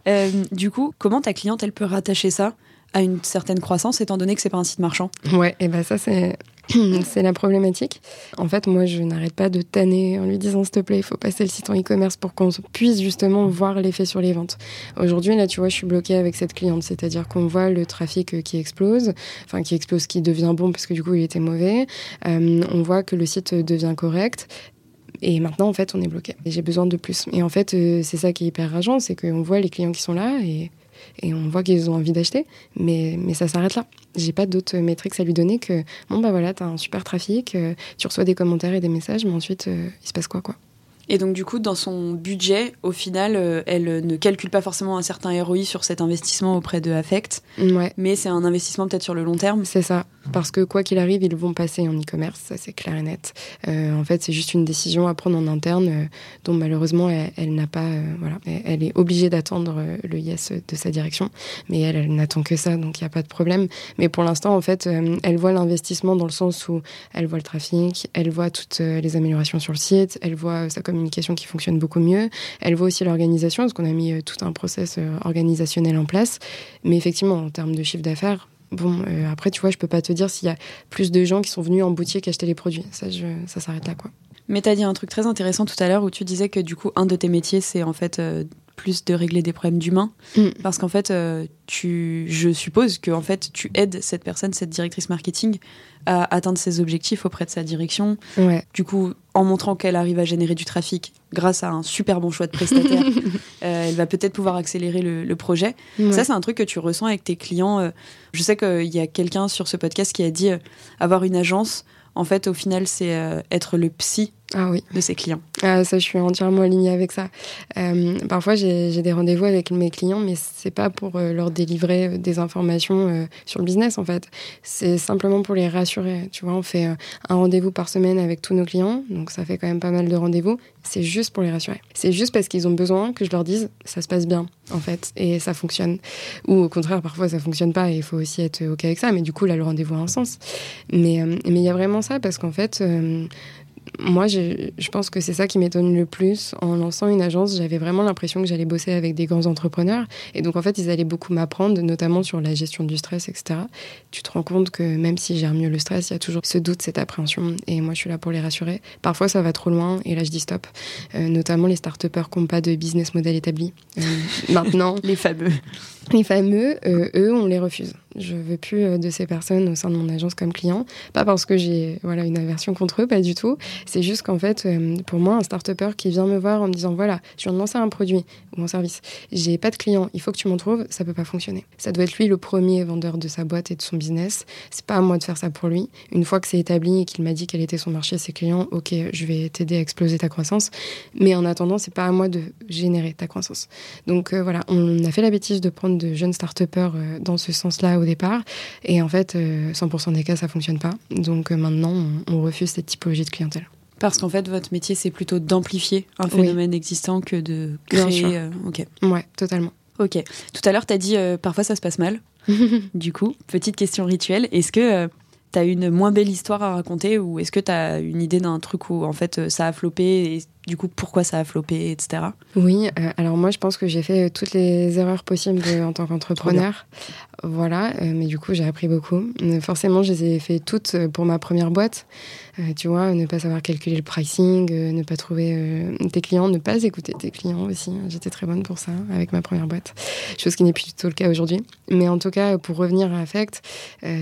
euh, du coup, comment ta cliente, elle peut rattacher ça à une certaine croissance, étant donné que c'est pas un site marchand? Ouais, et ben ça, c'est c'est la problématique. En fait, moi, je n'arrête pas de tanner en lui disant, s'il te plaît, il faut passer le site en e-commerce pour qu'on puisse justement voir l'effet sur les ventes. Aujourd'hui, là, tu vois, je suis bloquée avec cette cliente, c'est-à-dire qu'on voit le trafic qui explose, enfin, qui explose, qui devient bon parce que du coup, il était mauvais. Euh, on voit que le site devient correct. Et maintenant, en fait, on est bloqué. J'ai besoin de plus. Et en fait, euh, c'est ça qui est hyper rageant, c'est qu'on voit les clients qui sont là et et on voit qu'ils ont envie d'acheter, mais, mais ça s'arrête là. J'ai pas d'autres métriques à lui donner que bon, bah voilà, t'as un super trafic, euh, tu reçois des commentaires et des messages, mais ensuite, euh, il se passe quoi, quoi. Et donc, du coup, dans son budget, au final, euh, elle ne calcule pas forcément un certain ROI sur cet investissement auprès de Affect. Ouais. Mais c'est un investissement peut-être sur le long terme. C'est ça. Parce que quoi qu'il arrive, ils vont passer en e-commerce, ça c'est clair et net. Euh, en fait, c'est juste une décision à prendre en interne, euh, dont malheureusement elle, n'a pas, voilà, elle, est obligée d'attendre le yes de sa direction, mais elle, elle n'attend que ça, donc il n'y a pas de problème. Mais pour l'instant, en fait, elle voit l'investissement dans le sens où elle voit le trafic, elle voit toutes les améliorations sur le site, elle voit sa communication communication qui fonctionne beaucoup mieux. Elle voit aussi l'organisation, parce qu'on a mis euh, tout un process euh, organisationnel en place. Mais effectivement, en termes de chiffre d'affaires, Bon, euh, après, tu vois, je peux pas te dire s'il y a plus de gens qui sont venus en boutique acheter les produits. Ça, ça s'arrête là, quoi. Mais tu as dit un truc très intéressant tout à l'heure où tu disais que du coup, un de tes métiers, c'est en fait plus de régler des problèmes d'humains. Mm. Parce qu'en fait, tu, je suppose que en fait, tu aides cette personne, cette directrice marketing, à atteindre ses objectifs auprès de sa direction. Du coup, en montrant qu'elle arrive à générer du trafic grâce à un super bon choix de prestataire, euh, elle va peut-être pouvoir accélérer le, projet. Ça, c'est un truc que tu ressens avec tes clients. Euh. je sais qu'il y a quelqu'un sur ce podcast qui a dit euh, avoir une agence, en fait, au final, c'est être le psy ah oui. de ses clients. Ah, ça, je suis entièrement alignée avec ça. Euh, parfois, j'ai des rendez-vous avec mes clients, mais c'est pas pour euh, leur délivrer euh, des informations sur le business, en fait. C'est simplement pour les rassurer. Tu vois, on fait un rendez-vous par semaine avec tous nos clients, donc ça fait quand même pas mal de rendez-vous. C'est juste pour les rassurer. C'est juste parce qu'ils ont besoin que je leur dise ça se passe bien, en fait, et ça fonctionne. Ou au contraire, parfois ça fonctionne pas et il faut aussi être OK avec ça, mais du coup, là, le rendez-vous a un sens. Mais il y a vraiment ça parce qu'en fait, moi, je, pense que c'est ça qui m'étonne le plus. En lançant une agence, j'avais vraiment l'impression que j'allais bosser avec des grands entrepreneurs. Et donc, en fait, ils allaient beaucoup m'apprendre, notamment sur la gestion du stress, etc. Tu te rends compte que même si gère mieux le stress, il y a toujours ce doute, cette appréhension. Et moi, je suis là pour les rassurer. Parfois, ça va trop loin. Et là, je dis stop. Euh, notamment les start-upers qui n'ont pas de business model établi. Euh, maintenant. les fameux. Les fameux, euh, eux, on les refuse. Je veux plus de ces personnes au sein de mon agence comme client. Pas parce que j'ai voilà une aversion contre eux, pas du tout. C'est juste qu'en fait, euh, pour moi, un start-upper qui vient me voir en me disant voilà, je viens de lancer un produit ou un service, j'ai pas de client, il faut que tu m'en trouves, ça peut pas fonctionner. Ça doit être lui le premier vendeur de sa boîte et de son business. C'est pas à moi de faire ça pour lui. Une fois que c'est établi et qu'il m'a dit quel était son marché, ses clients, ok, je vais t'aider à exploser ta croissance. Mais en attendant, c'est pas à moi de générer ta croissance. Donc voilà, on a fait la bêtise de prendre de jeunes start-upers dans ce sens-là au départ. Et en fait, 100% euh, des cas, ça fonctionne pas. Donc euh, maintenant, on, refuse cette typologie de clientèle. Parce qu'en fait, votre métier, c'est plutôt d'amplifier un phénomène existant que de créer. Euh, ok. Ouais, totalement. Ok. Tout à l'heure, tu as dit parfois ça se passe mal. du coup, petite question rituelle. Est-ce que tu as une moins belle histoire à raconter ou est-ce que tu as une idée d'un truc où en fait ça a floppé et du coup pourquoi ça a floppé, etc. Oui, alors moi je pense que j'ai fait toutes les erreurs possibles en tant qu'entrepreneur. Voilà, euh, mais du coup, j'ai appris beaucoup. Euh, forcément, je les ai fait toutes euh, pour ma première boîte. tu vois, ne pas savoir calculer le pricing, ne pas trouver tes clients, ne pas écouter tes clients aussi. J'étais très bonne pour ça avec ma première boîte. Chose qui n'est plus du tout le cas aujourd'hui. Mais en tout cas, pour revenir à Affect,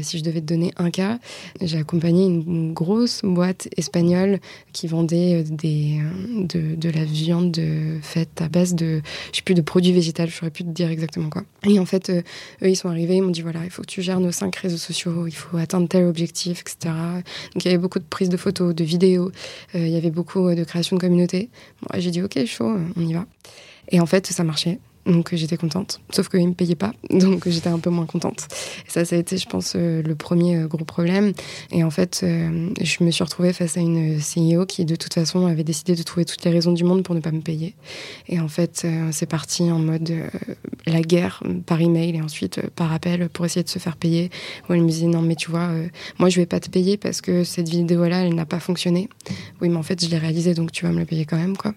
si je devais te donner un cas, j'ai accompagné une, grosse boîte espagnole qui vendait des, de, la viande faite à base de, je plus, de produits végétaux. Je saurais plus te dire exactement quoi. Et en fait, eux, ils sont arrivés ils m'ont dit voilà, il faut que tu gères nos cinq réseaux sociaux, il faut atteindre tel objectif, etc. Donc il y avait beaucoup de prises de photos, de vidéos, euh, il y avait beaucoup euh, de création de communauté. Moi j'ai dit ok, chaud, on y va. Et en fait, ça marchait. Donc j'étais contente. Sauf qu'ils ne me payaient pas, donc j'étais un peu moins contente. Et ça, ça a été, je pense, euh, le premier euh, gros problème. Et en fait, euh, je me suis retrouvée face à une CEO qui, de toute façon, avait décidé de trouver toutes les raisons du monde pour ne pas me payer. Et en fait, c'est parti en mode la guerre par email et ensuite par appel pour essayer de se faire payer. Où elle me disait non, mais tu vois, moi je vais pas te payer parce que cette vidéo-là, elle n'a pas fonctionné. Oui, mais en fait, je l'ai réalisée, donc tu vas me le payer quand même, quoi.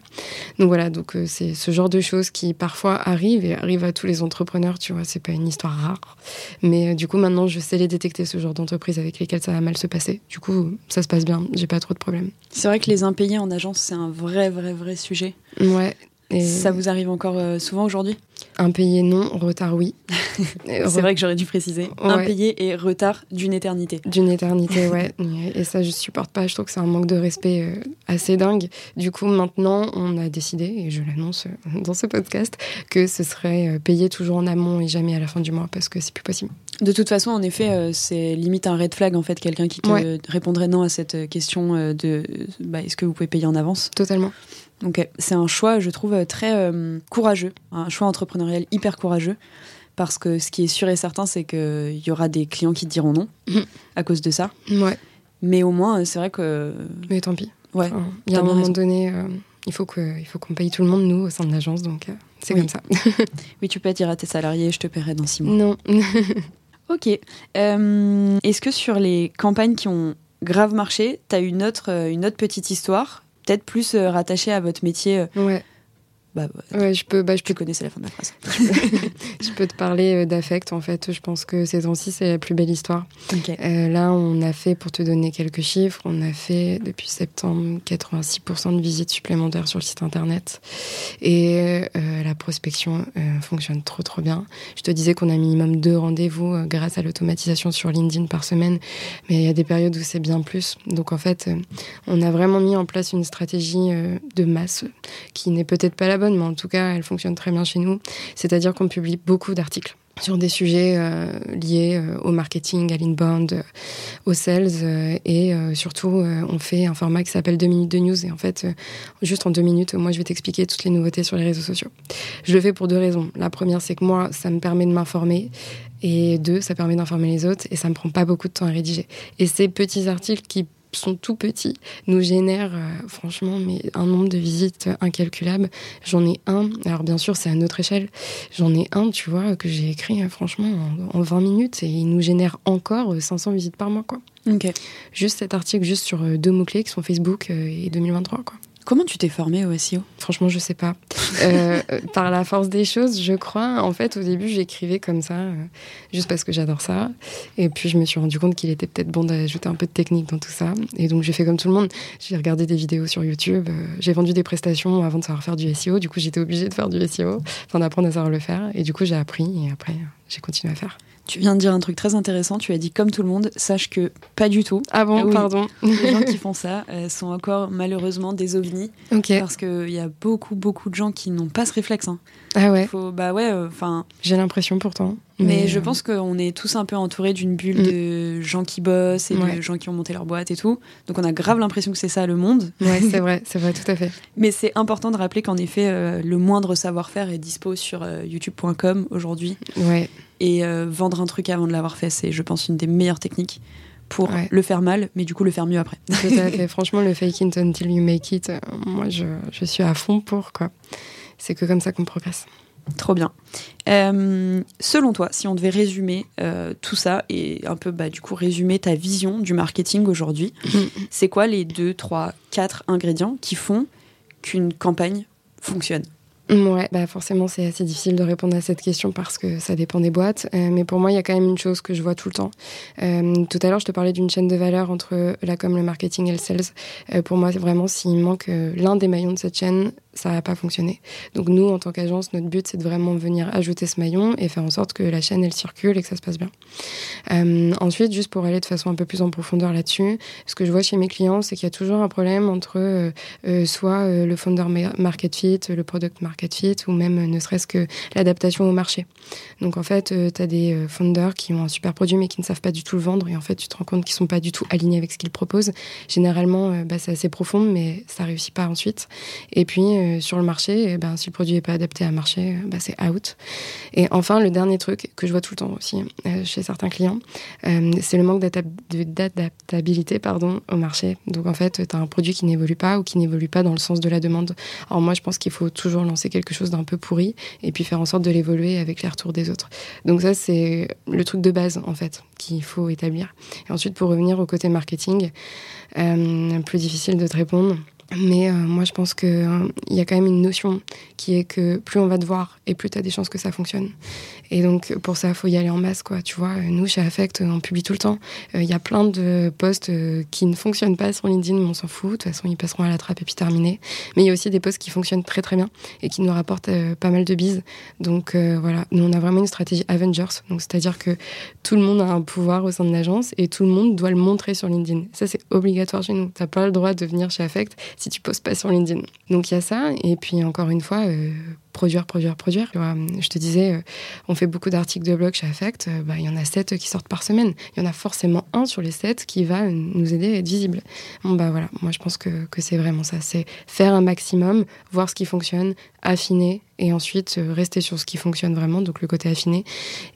Donc voilà, donc c'est ce genre de choses qui parfois arrivent et arrive à tous les entrepreneurs, tu vois, c'est pas une histoire rare. Mais euh, du coup, maintenant, je sais les détecter, ce genre d'entreprise avec lesquelles ça va mal se passer. Du coup, ça se passe bien, j'ai pas trop de problèmes. C'est vrai que les impayés en agence, c'est un vrai, vrai, vrai sujet. Ouais. Et... Ça vous arrive encore euh, souvent aujourd'hui? Impayé non, retard oui. c'est vrai que j'aurais dû préciser. Impayé et retard d'une éternité. D'une éternité, ouais. et ça, je supporte pas. Je trouve que c'est un manque de respect euh, assez dingue. Du coup, maintenant, on a décidé, et je l'annonce euh, dans ce podcast, que ce serait payé toujours en amont et jamais à la fin du mois parce que c'est plus possible. De toute façon, en effet, c'est limite un red flag en fait, quelqu'un qui te répondrait non à cette question de bah, est-ce que vous pouvez payer en avance? Totalement. Donc c'est un choix, je trouve, très euh, courageux, un choix entrepreneurial hyper courageux. Parce que ce qui est sûr et certain, c'est qu'il y aura des clients qui te diront non mhm. à cause de ça. Ouais. Mais au moins, c'est vrai que. Mais tant pis. Ouais. il y a un moment donné, euh, il faut qu'on paye tout le monde, nous, au sein de l'agence. Donc euh, c'est comme ça. oui, tu peux dire à tes salariés, je te paierai dans six mois. Non. ok. Est-ce que sur les campagnes qui ont grave marché, tu as une autre, une autre petite histoire peut-être plus euh, rattaché à votre métier. Euh. Bah, ouais, je peux, bah, je tu connaissais la fin de la phrase. je peux te parler euh, d'affect. En fait, je pense que ces temps-ci, c'est la plus belle histoire. Euh, là, on a fait, pour te donner quelques chiffres, on a fait depuis septembre 86% de visites supplémentaires sur le site internet. Et euh, la prospection fonctionne trop, trop bien. Je te disais qu'on a minimum deux rendez-vous grâce à l'automatisation sur LinkedIn par semaine. Mais il y a des périodes où c'est bien plus. Donc, en fait, on a vraiment mis en place une stratégie de masse qui n'est peut-être pas mais en tout cas, elle fonctionne très bien chez nous. C'est-à-dire qu'on publie beaucoup d'articles sur des sujets euh, liés euh, au marketing, à l'inbound, euh, aux sales et surtout on fait un format qui s'appelle 2 minutes de news et en fait juste en deux minutes moi je vais t'expliquer toutes les nouveautés sur les réseaux sociaux. Je le fais pour deux raisons. La première c'est que moi ça me permet de m'informer et deux ça permet d'informer les autres et ça me prend pas beaucoup de temps à rédiger. Et ces petits articles qui sont tout petits, nous génèrent euh, franchement mais un nombre de visites incalculable. J'en ai un, alors bien sûr c'est à notre échelle, j'en ai un, tu vois, que j'ai écrit euh, franchement en, 20 minutes et il nous génère encore 500 euh, visites par mois, quoi. Juste cet article, juste sur deux mots-clés qui sont Facebook et 2023, quoi. Comment tu t'es formée au SEO Franchement, je sais pas. Euh, par la force des choses, je crois. En fait, au début, j'écrivais comme ça, euh, juste parce que j'adore ça. Et puis, je me suis rendu compte qu'il était peut-être bon d'ajouter un peu de technique dans tout ça. Et donc, j'ai fait comme tout le monde. J'ai regardé des vidéos sur YouTube. Euh, j'ai vendu des prestations avant de savoir faire du SEO. Du coup, j'étais obligée de faire du SEO, enfin d'apprendre à savoir le faire. Et du coup, j'ai appris. Et après, j'ai continué à faire. Tu viens de dire un truc très intéressant. Tu as dit comme tout le monde. Sache que pas du tout. Ah bon, pardon. Les gens qui font ça euh, sont encore malheureusement des ovnis. Parce qu'il y a beaucoup, beaucoup de gens qui n'ont pas ce réflexe. Hein. Ah ouais. bah ouais. Euh, enfin. J'ai l'impression pourtant. Mais, je euh, pense qu'on est tous un peu entourés d'une bulle mm. de gens qui bossent et de gens qui ont monté leur boîte et tout. Donc on a grave l'impression que c'est ça le monde. Ouais, c'est vrai, c'est vrai, tout à fait. Mais c'est important de rappeler qu'en effet, le moindre savoir-faire est dispo sur youtube.com aujourd'hui. Ouais. Et euh, vendre un truc avant de l'avoir fait, c'est, je pense, une des meilleures techniques pour le faire mal, mais du coup le faire mieux après. Tout à fait. Franchement, le fake it until you make it, euh, moi je, je, suis à fond pour quoi. C'est que comme ça qu'on progresse. Trop bien. Euh, selon toi, si on devait résumer tout ça et un peu bah, du coup résumer ta vision du marketing aujourd'hui, c'est quoi les deux, trois, quatre ingrédients qui font qu'une campagne fonctionne? Ouais, bah forcément c'est assez difficile de répondre à cette question parce que ça dépend des boîtes. Euh, mais pour moi, il y a quand même une chose que je vois tout le temps. Euh, tout à l'heure, je te parlais d'une chaîne de valeur entre la com, le marketing et le sales. Euh, pour moi, c'est vraiment s'il manque l'un des maillons de cette chaîne, ça va pas fonctionner. Donc nous, en tant qu'agence, notre but, c'est de vraiment venir ajouter ce maillon et faire en sorte que la chaîne, elle circule et que ça se passe bien. Euh, ensuite, juste pour aller de façon un peu plus en profondeur là-dessus, ce que je vois chez mes clients, c'est qu'il y a toujours un problème entre euh, euh soit le founder market fit, le product market fit, ou même ne serait-ce que l'adaptation au marché. Donc en fait, tu as des founders qui ont un super produit mais qui ne savent pas du tout le vendre et en fait, tu te rends compte qu'ils sont pas du tout alignés avec ce qu'ils proposent. Généralement, bah, c'est assez profond, mais ça réussit pas ensuite. Et puis, euh, sur le marché, et ben, si le produit n'est pas adapté à marché, ben, c'est out. Et enfin, le dernier truc que je vois tout le temps aussi euh, chez certains clients, euh, c'est le manque d'adaptabilité au marché. Donc en fait, tu as un produit qui n'évolue pas ou qui n'évolue pas dans le sens de la demande. Alors moi, je pense qu'il faut toujours lancer quelque chose d'un peu pourri et puis faire en sorte de l'évoluer avec les retours des autres. Donc ça, c'est le truc de base, en fait, qu'il faut établir. Et ensuite, pour revenir au côté marketing, plus difficile de te répondre. Mais euh, moi, je pense qu'il euh, il y a quand même une notion qui est que plus on va te voir et plus tu as des chances que ça fonctionne. Et donc, pour ça, il faut y aller en masse, quoi. Tu vois, nous, chez Affect, on publie tout le temps. Euh, il y a plein de posts qui ne fonctionnent pas sur LinkedIn, mais on s'en fout. De toute façon, ils passeront à la trappe et puis terminé. Mais il y a aussi des posts qui fonctionnent très, très bien et qui nous rapportent pas mal de bises. Donc, voilà. Nous, on a vraiment une stratégie Avengers. Donc, c'est-à-dire que tout le monde a un pouvoir au sein de l'agence et tout le monde doit le montrer sur LinkedIn. Ça, c'est obligatoire chez nous. T'as pas le droit de venir chez Affect si tu poses pas sur LinkedIn. Donc il y a ça, et puis encore une fois, euh, produire, produire, produire. Je te disais, euh, on fait beaucoup d'articles de blog chez Affect, euh, bah, il y en a sept qui sortent par semaine. Il y en a forcément un sur les sept qui va nous aider à être visible. Bon bah voilà, moi je pense que, que c'est vraiment ça, c'est faire un maximum, voir ce qui fonctionne, affiner, et ensuite rester sur ce qui fonctionne vraiment, donc le côté affiné,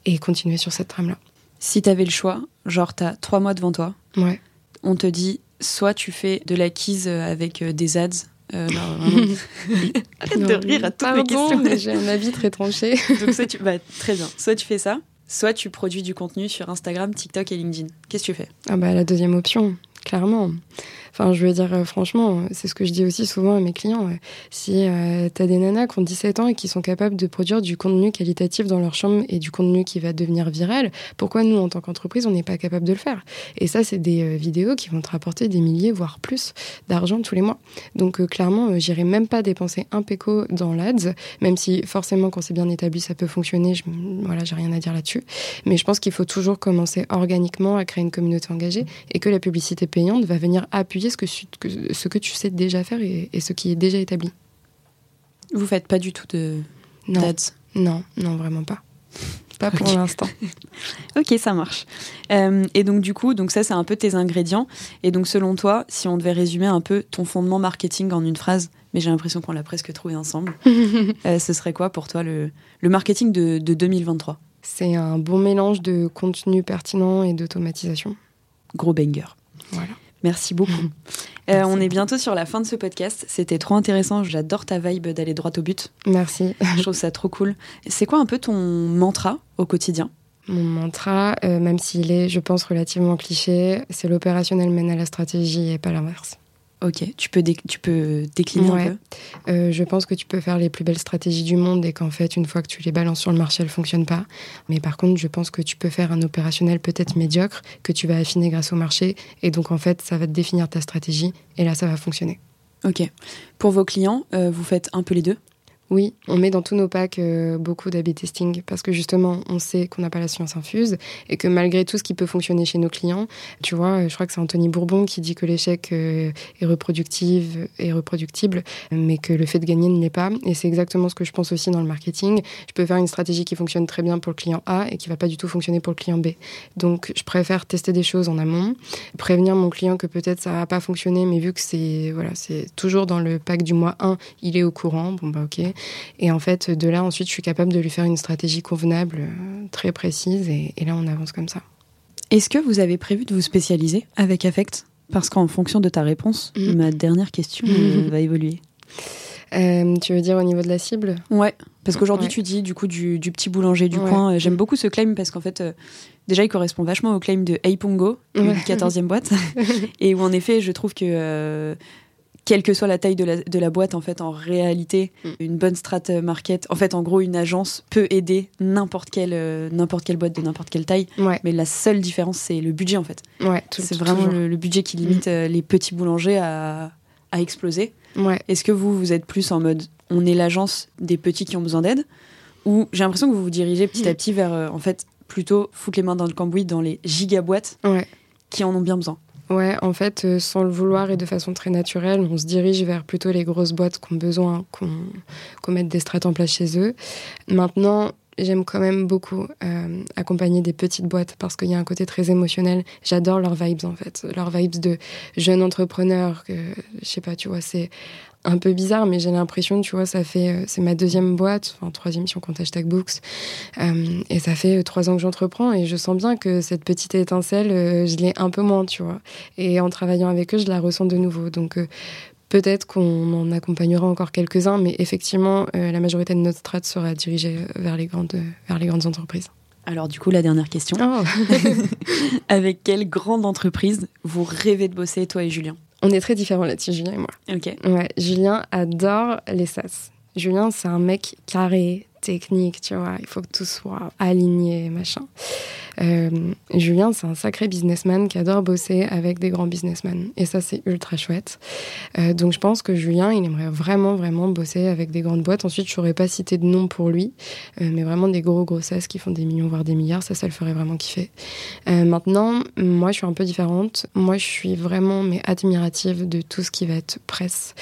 et continuer sur cette trame-là. Si tu avais le choix, genre tu as trois mois devant toi, ouais. on te dit soit tu fais de l'acquise avec euh, des ads. Euh, Arrête de rire à toutes mes questions. J'ai un avis très tranché. Donc, soit tu... Bah, très bien. Soit tu fais ça, soit tu produis du contenu sur Instagram, TikTok et LinkedIn. Qu'est-ce que tu fais? Ah bah la deuxième option, clairement. Enfin, je veux dire, euh, franchement, c'est ce que je dis aussi souvent à mes clients. Si euh, tu as des nanas qui ont 17 ans et qui sont capables de produire du contenu qualitatif dans leur chambre et du contenu qui va devenir viral, pourquoi nous, en tant qu'entreprise, on n'est pas capable de le faire? Et ça, c'est des euh, vidéos qui vont te rapporter des milliers, voire plus d'argent tous les mois. Donc, clairement, j'irai même pas dépenser un péco dans l'ADS, même si forcément, quand c'est bien établi, ça peut fonctionner. Je, voilà, j'ai rien à dire là-dessus. Mais je pense qu'il faut toujours commencer organiquement à créer une communauté engagée et que la publicité payante va venir appuyer ce que, ce que tu sais déjà faire et, ce qui est déjà établi. Vous faites pas du tout de non. non, non, vraiment pas. pas pour l'instant. ok, ça marche. Euh, et donc du coup, donc ça c'est un peu tes ingrédients. Et donc selon toi, si on devait résumer un peu ton fondement marketing en une phrase, mais j'ai l'impression qu'on l'a presque trouvé ensemble, euh, ce serait quoi pour toi le, le marketing de, de 2023 C'est un bon mélange de contenu pertinent et d'automatisation. Gros banger. Voilà. Merci beaucoup. Euh, on est bientôt sur la fin de ce podcast. C'était trop intéressant. J'adore ta vibe d'aller droit au but. Merci. Je trouve ça trop cool. C'est quoi un peu ton mantra au quotidien? Mon mantra, euh, même s'il est, je pense, relativement cliché, c'est l'opérationnel mène à la stratégie et pas l'inverse. Ok, tu peux, tu peux décliner un peu euh, Je pense que tu peux faire les plus belles stratégies du monde et qu'en fait, une fois que tu les balances sur le marché, elles ne fonctionnent pas. Mais par contre, je pense que tu peux faire un opérationnel peut-être médiocre que tu vas affiner grâce au marché. Et donc, en fait, ça va te définir ta stratégie et là, ça va fonctionner. Ok. Pour vos clients, euh, vous faites un peu les deux? Oui, on met dans tous nos packs euh, beaucoup d'A-B testing parce que justement, on sait qu'on n'a pas la science infuse et que malgré tout ce qui peut fonctionner chez nos clients, tu vois, euh, je crois que c'est Anthony Bourbon qui dit que l'échec euh, est reproductif et reproductible, mais que le fait de gagner ne l'est pas. Et c'est exactement ce que je pense aussi dans le marketing. Je peux faire une stratégie qui fonctionne très bien pour le client A et qui va pas du tout fonctionner pour le client B. Donc, je préfère tester des choses en amont, prévenir mon client que peut-être ça va pas fonctionner, mais vu que c'est voilà, c'est toujours dans le pack du mois 1, il est au courant. Bon bah ok. Et en fait, de là, ensuite, je suis capable de lui faire une stratégie convenable, euh, très précise, et, là, on avance comme ça. Est-ce que vous avez prévu de vous spécialiser avec Affect? Parce qu'en fonction de ta réponse, mm. ma dernière question euh, va évoluer. Euh, tu veux dire au niveau de la cible? Ouais, parce qu'aujourd'hui tu dis du coup du, petit boulanger du coin. J'aime beaucoup ce claim parce qu'en fait, déjà il correspond vachement au claim de Hey Pongo, 14e boîte, et où en effet je trouve que quelle que soit la taille de la, boîte, en fait, en réalité, mm. une bonne strat market, en fait, en gros, une agence peut aider n'importe quelle, euh, n'importe quelle boîte de n'importe quelle taille. Mais la seule différence, c'est le budget, en fait. Ouais, c'est vraiment le, budget qui limite mm. euh, les petits boulangers à, exploser. Est-ce que vous, vous êtes plus en mode, on est l'agence des petits qui ont besoin d'aide? Ou j'ai l'impression que vous vous dirigez petit à mm. petit vers, euh, en fait, plutôt foutre les mains dans le cambouis dans les gigaboîtes qui en ont bien besoin Ouais, en fait, euh, sans le vouloir et de façon très naturelle, on se dirige vers plutôt les grosses boîtes qui ont besoin qu'on mette des strates en place chez eux. Maintenant, j'aime quand même beaucoup euh, accompagner des petites boîtes parce qu'il y a un côté très émotionnel. J'adore leurs vibes en fait, leurs vibes de jeunes entrepreneurs. Que, je sais pas, tu vois, c'est un peu bizarre, mais j'ai l'impression, tu vois, ça fait, euh, c'est ma deuxième boîte, enfin troisième si on compte hashtag books, euh, et ça fait euh, trois ans que j'entreprends et je sens bien que cette petite étincelle, je l'ai un peu moins, tu vois. Et en travaillant avec eux, je la ressens de nouveau. Donc peut-être qu'on en accompagnera encore quelques-uns, mais effectivement, la majorité de notre strat sera dirigée vers les grandes, vers les grandes entreprises. Alors du coup, la dernière question. Oh. avec quelle grande entreprise vous rêvez de bosser, toi et Julien? On est très différents là-dessus, Julien et moi. Ok. Ouais, Julien adore les sas. Julien, c'est un mec carré, technique, tu vois. Il faut que tout soit aligné, machin. Euh, Julien, c'est un sacré businessman qui adore bosser avec des grands businessmen. Et ça, c'est ultra chouette. Euh, donc, je pense que Julien, il aimerait vraiment, vraiment bosser avec des grandes boîtes. Ensuite, je saurais pas citer de nom pour lui, euh, mais vraiment des gros grossesses qui font des millions, voire des milliards. Ça, ça le ferait vraiment kiffer. maintenant, moi, je suis un peu différente. Moi, je suis vraiment, mais admirative de tout ce qui va être presse.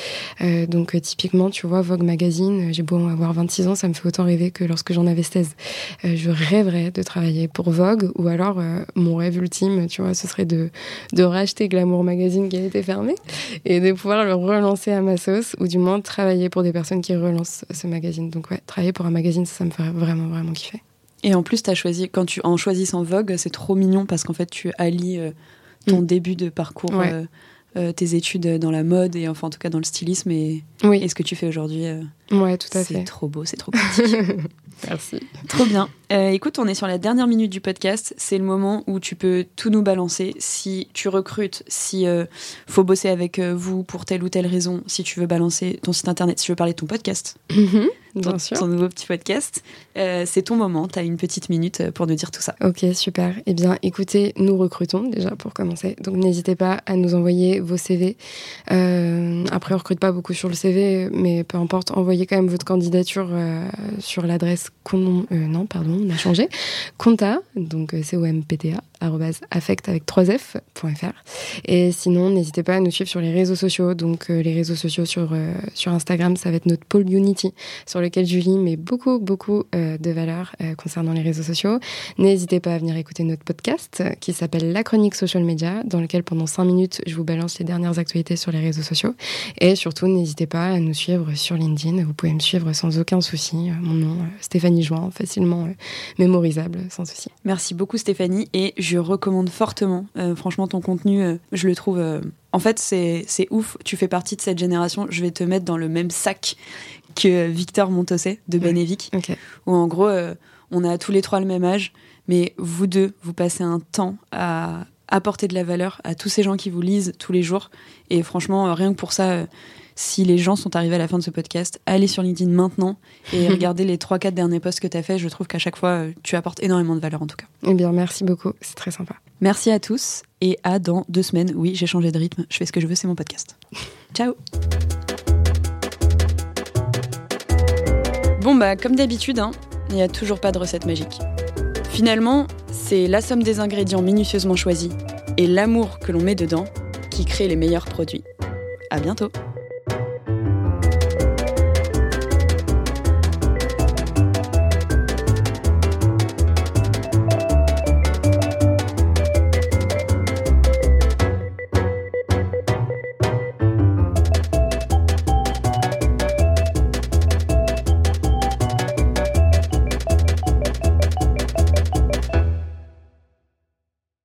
donc, typiquement, tu vois, Vogue Magazine, j'ai beau avoir 26 ans, ça me fait autant que lorsque j'en avais 16. je rêverais de travailler pour Vogue ou alors euh, mon rêve ultime, tu vois, ce serait de, de racheter Glamour Magazine qui a été fermé et de pouvoir le relancer à ma sauce ou du moins travailler pour des personnes qui relancent ce magazine. Donc ouais, travailler pour un magazine, ça, me ferait vraiment, vraiment kiffer. Et en plus, as choisi, quand tu, en choisissant Vogue, c'est trop mignon parce qu'en fait, tu allies euh, ton mm. début de parcours. Euh, tes études dans la mode et enfin en tout cas dans le stylisme et, oui. ce que tu fais aujourd'hui. ouais, tout à fait. C'est trop beau, c'est trop. Merci. Trop bien. Euh, écoute, on est sur la dernière minute du podcast. C'est le moment où tu peux tout nous balancer. Si tu recrutes, si euh, faut bosser avec euh, vous pour telle ou telle raison, si tu veux balancer ton site internet, si tu veux parler de ton podcast, mhm, ton, nouveau petit podcast, c'est ton moment. Tu as une petite minute pour nous dire tout ça. Ok, super. Eh bien, écoutez, nous recrutons déjà pour commencer. Donc, n'hésitez pas à nous envoyer vos CV. après, on recrute pas beaucoup sur le CV, mais peu importe, envoyez quand même votre candidature sur l'adresse non, pardon, on a changé. Compta, donc euh, C-O-M-P-T-A, affect avec 3f.fr. Et sinon, n'hésitez pas à nous suivre sur les réseaux sociaux. Donc, euh, les réseaux sociaux sur, euh, sur Instagram, ça va être notre pôle Unity, sur lequel Julie met beaucoup, beaucoup euh, de valeur concernant les réseaux sociaux. N'hésitez pas à venir écouter notre podcast qui s'appelle La Chronique Social Media, dans lequel pendant 5 minutes, je vous balance les dernières actualités sur les réseaux sociaux. Et surtout, n'hésitez pas à nous suivre sur LinkedIn. Vous pouvez me suivre sans aucun souci. Mon nom, Stéphanie Join, facilement mémorisable, sans souci. Merci beaucoup Stéphanie je recommande fortement. Euh, franchement, ton contenu, euh, je le trouve. Euh, en fait, c'est ouf. Tu fais partie de cette génération. Je vais te mettre dans le même sac que Victor Montosset de Benevic. Où en gros, on a tous les trois le même âge. Mais vous deux, vous passez un temps à apporter de la valeur à tous ces gens qui vous lisent tous les jours. Et franchement, rien que pour ça si les gens sont arrivés à la fin de ce podcast, allez sur LinkedIn maintenant et regardez les 3-4 derniers posts que tu as fait. Je trouve qu'à chaque fois, euh, tu apportes énormément de valeur en tout cas. Eh bien, merci beaucoup. C'est très sympa. Merci à tous et à dans deux semaines. Oui, j'ai changé de rythme. Je fais ce que je veux, c'est mon podcast. Ciao Bon, bah, comme d'habitude, hein, il n'y a toujours pas de recette magique. Finalement, c'est la somme des ingrédients minutieusement choisis et l'amour que l'on met dedans qui crée les meilleurs produits. À bientôt